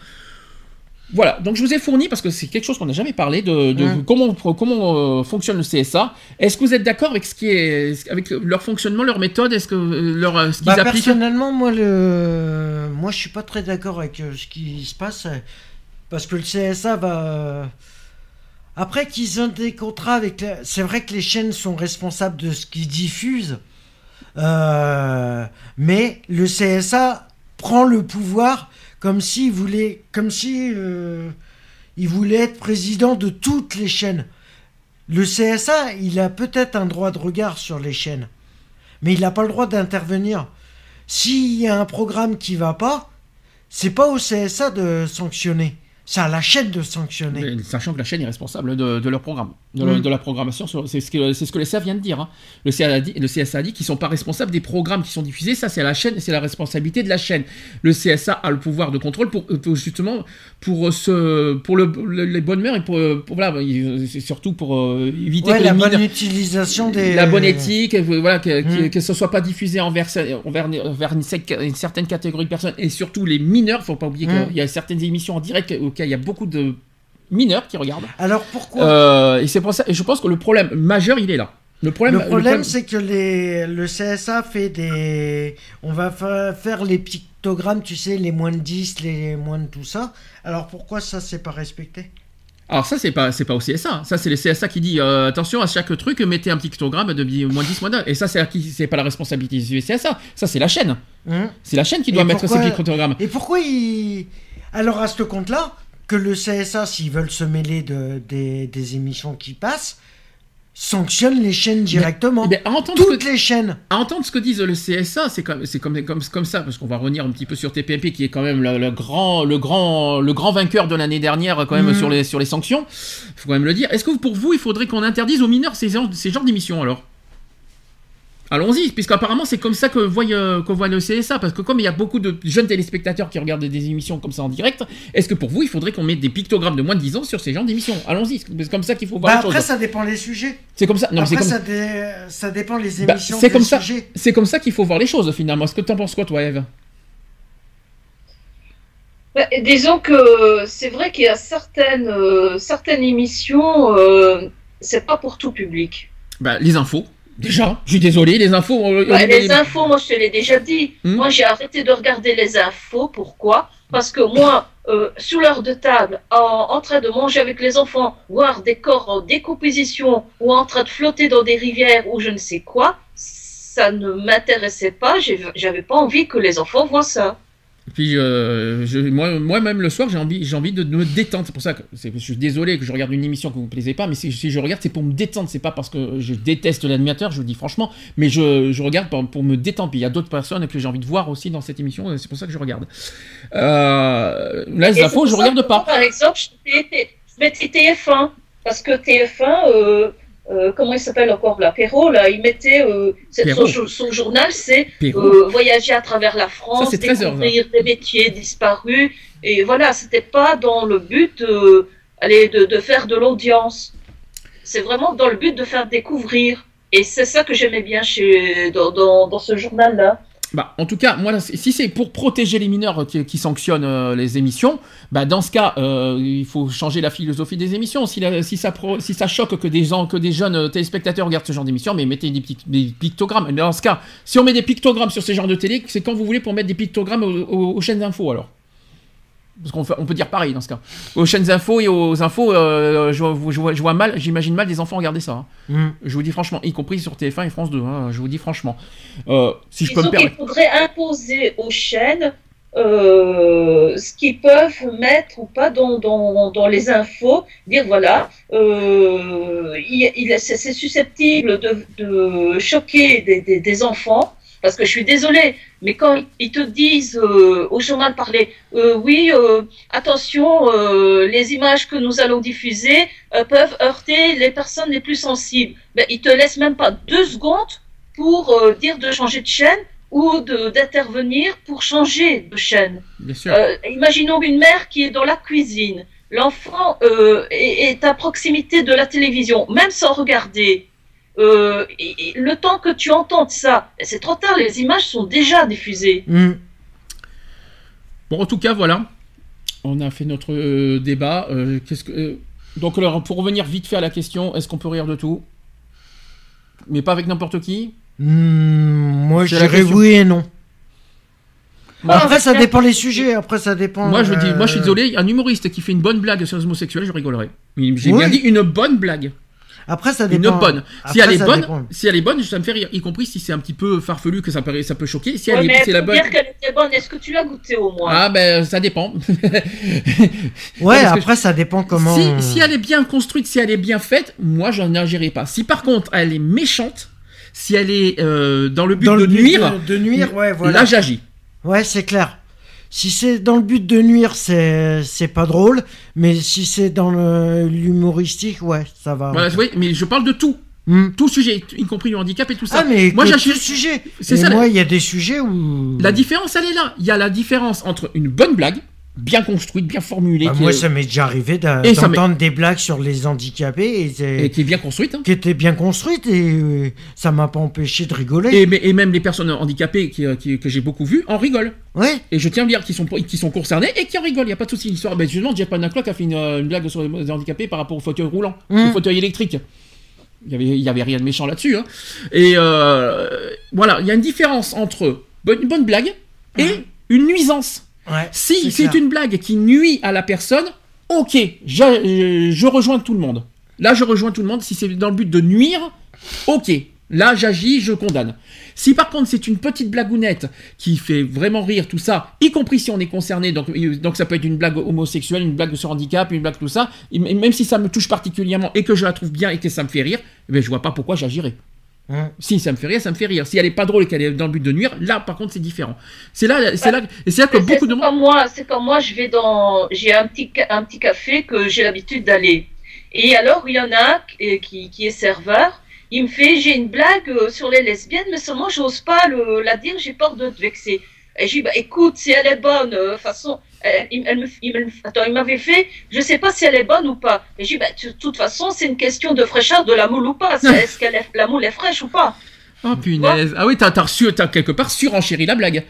Voilà, donc je vous ai fourni, parce que c'est quelque chose qu'on n'a jamais parlé, de, de Mm. comment, comment euh, fonctionne le CSA. Est-ce que vous êtes d'accord avec, ce qui est, avec leur fonctionnement, leur méthode, est-ce que euh, leur, euh, ce qu'ils Bah, appliquent? personnellement, moi, le... moi, je suis pas très d'accord avec ce qui se passe. Parce que le CSA va. Après qu'ils ont des contrats avec. la- C'est vrai que les chaînes sont responsables de ce qu'ils diffusent. euh, Mais le CSA prend le pouvoir comme s'il voulait. Comme si. euh, Il voulait être président de toutes les chaînes. Le CSA, il a peut-être un droit de regard sur les chaînes mais il n'a pas le droit d'intervenir. S'il y a un programme qui va pas, c'est pas au CSA de sanctionner, c'est à la chaîne de sanctionner. Sachant que la chaîne est responsable de leur programme, de, la- Mm. de la programmation. C'est ce que, c'est ce que le CSA vient de dire. hein. Le, CSA a dit, le CSA a dit qu'ils sont pas responsables des programmes qui sont diffusés. Ça, c'est la chaîne, c'est la responsabilité de la chaîne. Le CSA a le pouvoir de contrôle pour, pour justement pour euh, ce, pour le, le- les bonnes mœurs et pour, euh, pour voilà, surtout pour euh, éviter Ouais, que la bonne utilisation des. la bonne éthique, euh, voilà, que, que, Mm. que ce soit pas diffusé envers, envers, envers une certaine catégorie de personnes et surtout les mineurs. Faut pas oublier Mm. qu'il y a certaines émissions en direct auxquelles il y a beaucoup de mineurs qui regardent. Alors pourquoi Euh, et c'est pour ça, et je pense que le problème majeur, il est là. Le problème, Le problème, c'est que les, le CSA fait des. On va fa- faire les pictogrammes, tu sais, les moins de 10, les moins de tout ça. Alors pourquoi ça, c'est pas respecté? Alors ça, c'est pas, c'est pas au CSA. Ça, c'est le CSA qui dit euh, attention à chaque truc, mettez un pictogramme de moins 10, moins 9. Et ça, c'est C'est pas la responsabilité du CSA. Ça, c'est la chaîne. Hein? C'est la chaîne qui doit Et mettre pourquoi- ces pictogrammes. Et pourquoi ils. Alors à ce compte-là, que le CSA, s'ils veulent se mêler de, des, des émissions qui passent, sanctionne les chaînes directement. Ce Toutes que- les chaînes. À entendre ce que disent le CSA, c'est comme, c'est comme, comme, comme ça, parce qu'on va revenir un petit peu sur TPMP, qui est quand même le, le grand, le, grand, le grand vainqueur de l'année dernière, quand même, Mhm. sur, les, sur les sanctions. Il faut quand même le dire. Est-ce que pour vous, il faudrait qu'on interdise aux mineurs ces, ces genres d'émissions, alors? Allons-y, puisqu'apparemment c'est comme ça que voit, euh, que voit le CSA, parce que comme il y a beaucoup de jeunes téléspectateurs qui regardent des émissions comme ça en direct, est-ce que pour vous il faudrait qu'on mette des pictogrammes de moins de 10 ans sur ces genres d'émissions? Allons-y, c'est comme ça qu'il faut voir Bah les après, choses. ça dépend les sujets. C'est comme ça. Non, après, comme... ça, dé- ça dépend les Bah, émissions. c'est des comme ça. sujets. C'est comme ça qu'il faut voir les choses finalement. Est-ce que t'en penses quoi, toi, Eve? Bah, disons que c'est vrai qu'il y a certaines, euh, certaines émissions, euh, c'est pas pour tout public. Bah, les infos. Déjà, je suis désolé, les infos. Ouais, euh, les infos, moi je te l'ai déjà dit. Hmm. Moi j'ai arrêté de regarder les infos. Pourquoi? Parce que moi, euh, sous l'heure de table, en, en train de manger avec les enfants, voir des corps en décomposition ou en train de flotter dans des rivières ou je ne sais quoi, ça ne m'intéressait pas. J'avais pas envie que les enfants voient ça. Puis euh, je- moi, moi-même le soir, j'ai envie, j'ai envie de me détendre. C'est pour ça que je suis désolé que je regarde une émission que vous ne plaisez pas, mais si, si je regarde, c'est pour me détendre. C'est pas parce que je déteste l'animateur, je vous dis franchement, mais je, je regarde pour, pour me détendre. Puis il y a d'autres personnes que j'ai envie de voir aussi dans cette émission, et c'est pour ça que je regarde. Euh, là, les Et infos, je regarde pas. Par exemple, je mettais- je mettais TF1 parce que TF1, euh, euh, comment il s'appelle encore là, Perrault là, il mettait euh, son, son journal, c'est euh, voyager à travers la France, Ça, c'est 13 heures, découvrir des métiers disparus. Et voilà, c'était pas dans le but allez, de, de faire de l'audience. C'est vraiment dans le but de faire découvrir. Et c'est ça que j'aimais bien chez, dans, dans, dans ce journal-là. Bah, en tout cas, moi, si c'est pour protéger les mineurs qui, sanctionnent euh, les émissions, bah, dans ce cas, euh, il faut changer la philosophie des émissions. Si, ça, si ça choque que des, gens, que des jeunes euh, téléspectateurs regardent ce genre d'émissions, mais mettez des, des pictogrammes. Dans ce cas, si on met des pictogrammes sur ces genres de télé, c'est quand vous voulez pour mettre des pictogrammes aux, aux- aux chaînes d'infos, alors. Parce qu'on on peut dire pareil dans ce cas. Aux chaînes d'infos et aux infos, euh, je, vois- je vois, je vois mal, j'imagine mal des enfants regarder ça. hein. Hmm. Je vous dis franchement, y compris sur TF1 et France 2. hein, je vous dis franchement. Euh, si je peux me permettre. faudrait imposer aux chaînes euh, ce qu'ils peuvent mettre ou pas dans, dans, dans les infos, dire voilà, euh, il, il- c'est c'est susceptible de, de choquer des, des, des enfants, parce que je suis désolée, mais quand ils te disent euh, au journal parler, euh, oui, euh, attention, les images que nous allons diffuser peuvent heurter les personnes les plus sensibles, ben, ils te laissent même pas deux secondes pour dire de changer de chaîne ou d'intervenir pour changer de chaîne. Bien sûr. Imaginons une mère qui est dans la cuisine. L'enfant est, est à proximité de la télévision, même sans regarder. Euh, et- et le temps que tu entendes ça, c'est trop tard, les images sont déjà diffusées. Hmm. Bon, en tout cas, voilà. On a fait notre euh, débat. Euh, qu'est-ce que, euh, donc, alors, pour revenir vite fait à la question, est-ce qu'on peut rire de tout? Mais pas avec n'importe qui? Hmm, moi, je dirais oui et non. Moi, Après, ça dépend les sujets. Après, ça dépend. Moi, je dis, moi, je suis désolé, un humoriste qui fait une bonne blague sur les homosexuels, je rigolerais. J'ai Oui. bien dit une bonne blague. Après, ça Une dépend. bonne. si Après, elle est bonne, dépend. si elle est bonne, ça me fait rire. Y compris si c'est un petit peu farfelu, que ça peut, ça peut choquer. Si Ouais, elle est, mais c'est la bonne. dire qu'elle était bonne, est-ce que tu l'as goûté au moins? Ah, ben, ça dépend. Ouais, après, ça dépend comment. Si, si elle est bien construite, si elle est bien faite, moi je n'agirai pas. Si par contre elle est méchante, si elle est euh, dans le but Dans de le nuire, de, de nuire, ouais, voilà. là j'agis. Ouais, c'est clair. Si c'est dans le but de nuire, c'est c'est pas drôle. Mais si c'est dans l'humoristique, ouais, ça va. Voilà, oui, mais je parle de tout, Hmm. tout sujet, y compris le handicap et tout ça. Ah, mais moi tout sujet. C'est ça, moi, il y a des sujets où. La différence, elle est là. Il y a la différence entre une bonne blague, bien construite, bien formulée, Ah, qui, moi, est, ça m'est déjà arrivé d'entendre des blagues sur les handicapés et, qui est bien construite. hein. qui étaient bien construites et euh, ça m'a pas empêché de rigoler. Et, mais- et même les personnes handicapées qui, euh, qui- que j'ai beaucoup vues en rigolent. Ouais. Et je tiens à dire qu'ils sont, qui sont concernés et qui en rigolent. Il n'y a pas de souci. L'histoire, ben, justement, Jeff Panaclock a fait une, euh, une blague sur les handicapés par rapport au fauteuil roulant, Mm. au fauteuil électrique. Il y avait, il y avait rien de méchant là-dessus. hein. Et euh, voilà, il y a une différence entre une bonne blague et une nuisance. Ouais, Si c'est une blague qui nuit à la personne, ok, je, je rejoins tout le monde. Là, je rejoins tout le monde. Si c'est dans le but de nuire, ok. Là, j'agis, je condamne. Si par contre c'est une petite blagounette qui fait vraiment rire tout ça, y compris si on est concerné, donc, euh, donc ça peut être une blague homosexuelle, une blague sur handicap, une blague tout ça, et même si ça me touche particulièrement et que je la trouve bien et que ça me fait rire, eh ben, je vois pas pourquoi j'agirais. Hum. Si ça me fait rire, ça me fait rire. Si elle est pas drôle et qu'elle est dans le but de nuire, là par contre c'est différent. C'est là, c'est là, et c'est là que C'est- beaucoup de monde. moi, c'est comme moi, je vais dans, j'ai un petit, ca- un petit café que j'ai l'habitude d'aller. Et alors, il y en a un qui, qui- est serveur. Il me fait, j'ai une blague euh, sur les lesbiennes, mais seulement j'ose pas le, la dire, j'ai peur de te vexer. Et je dis, bah, écoute, si elle est bonne, euh, de toute façon, elle, il, elle me, il attends, il m'avait fait, je sais pas si elle est bonne ou pas. Et je dis, bah, de toute façon, c'est une question de fraîcheur de la moule ou pas. Est-ce que la moule est fraîche ou pas? Oh punaise. Ah oui, t'as, reçu, t'as quelque part surenchéri la blague.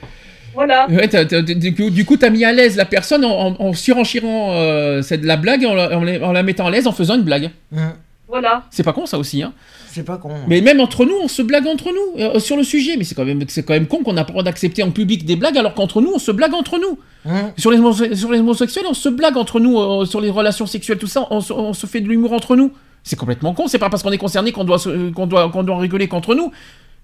Voilà. Ouais, t'as- du, coup, du coup, t'as mis à l'aise la personne en, en, en surenchérant euh, cette, la blague, en la, en la- en la mettant à l'aise en faisant une blague. Hum. Voilà. C'est pas con ça aussi, hein. C'est pas con. Mais même entre nous, on se blague entre nous euh, sur le sujet. Mais c'est quand même, c'est quand même con qu'on n'a pas le droit d'accepter en public des blagues alors qu'entre nous, on se blague entre nous. Hum. Sur les, sur les homosexuels, on se blague entre nous, euh, sur les relations sexuelles, tout ça, on, se- on se fait de l'humour entre nous. C'est complètement con, c'est pas parce qu'on est concerné qu'on doit, se- qu'on doit, qu'on doit en rigoler qu'entre nous.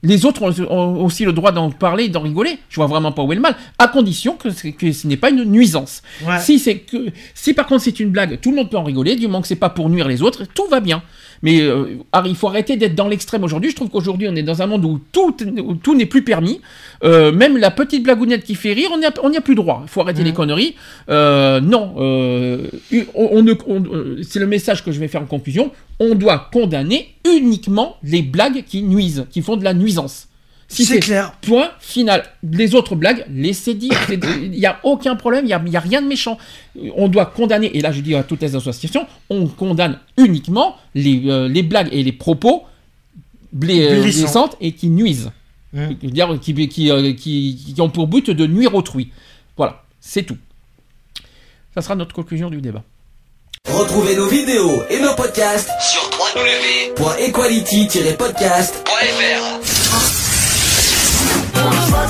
Les autres ont, ont aussi le droit d'en parler d'en rigoler. Je vois vraiment pas où est le mal, à condition que, ce- que ce n'est pas une nuisance. Ouais. Si, c'est que, si par contre c'est une blague, tout le monde peut en rigoler, du moment que c'est pas pour nuire les autres, tout va bien. Mais euh, il faut arrêter d'être dans l'extrême aujourd'hui. Je trouve qu'aujourd'hui on est dans un monde où tout, où tout n'est plus permis. Euh, même la petite blagounette qui fait rire, on n'y a, on n'y a plus droit. Il faut arrêter les conneries. Euh, non, euh, on, on ne- on- euh, c'est le message que je vais faire en conclusion. On doit condamner uniquement les blagues qui nuisent, qui font de la nuisance. Si C'est clair. Point final. Les autres blagues, laissez dire. Il n'y a aucun problème, il n'y a, y a rien de méchant. On doit condamner, et là je dis à toutes les associations, on condamne uniquement les, euh, les blagues et les propos blé- euh, blessantes et qui nuisent. Je veux dire, qui, qui, euh, qui- qui ont pour but de nuire autrui. Voilà, c'est tout. Ça sera notre conclusion du débat. Retrouvez nos vidéos et nos podcasts sur www.equality-podcast.fr.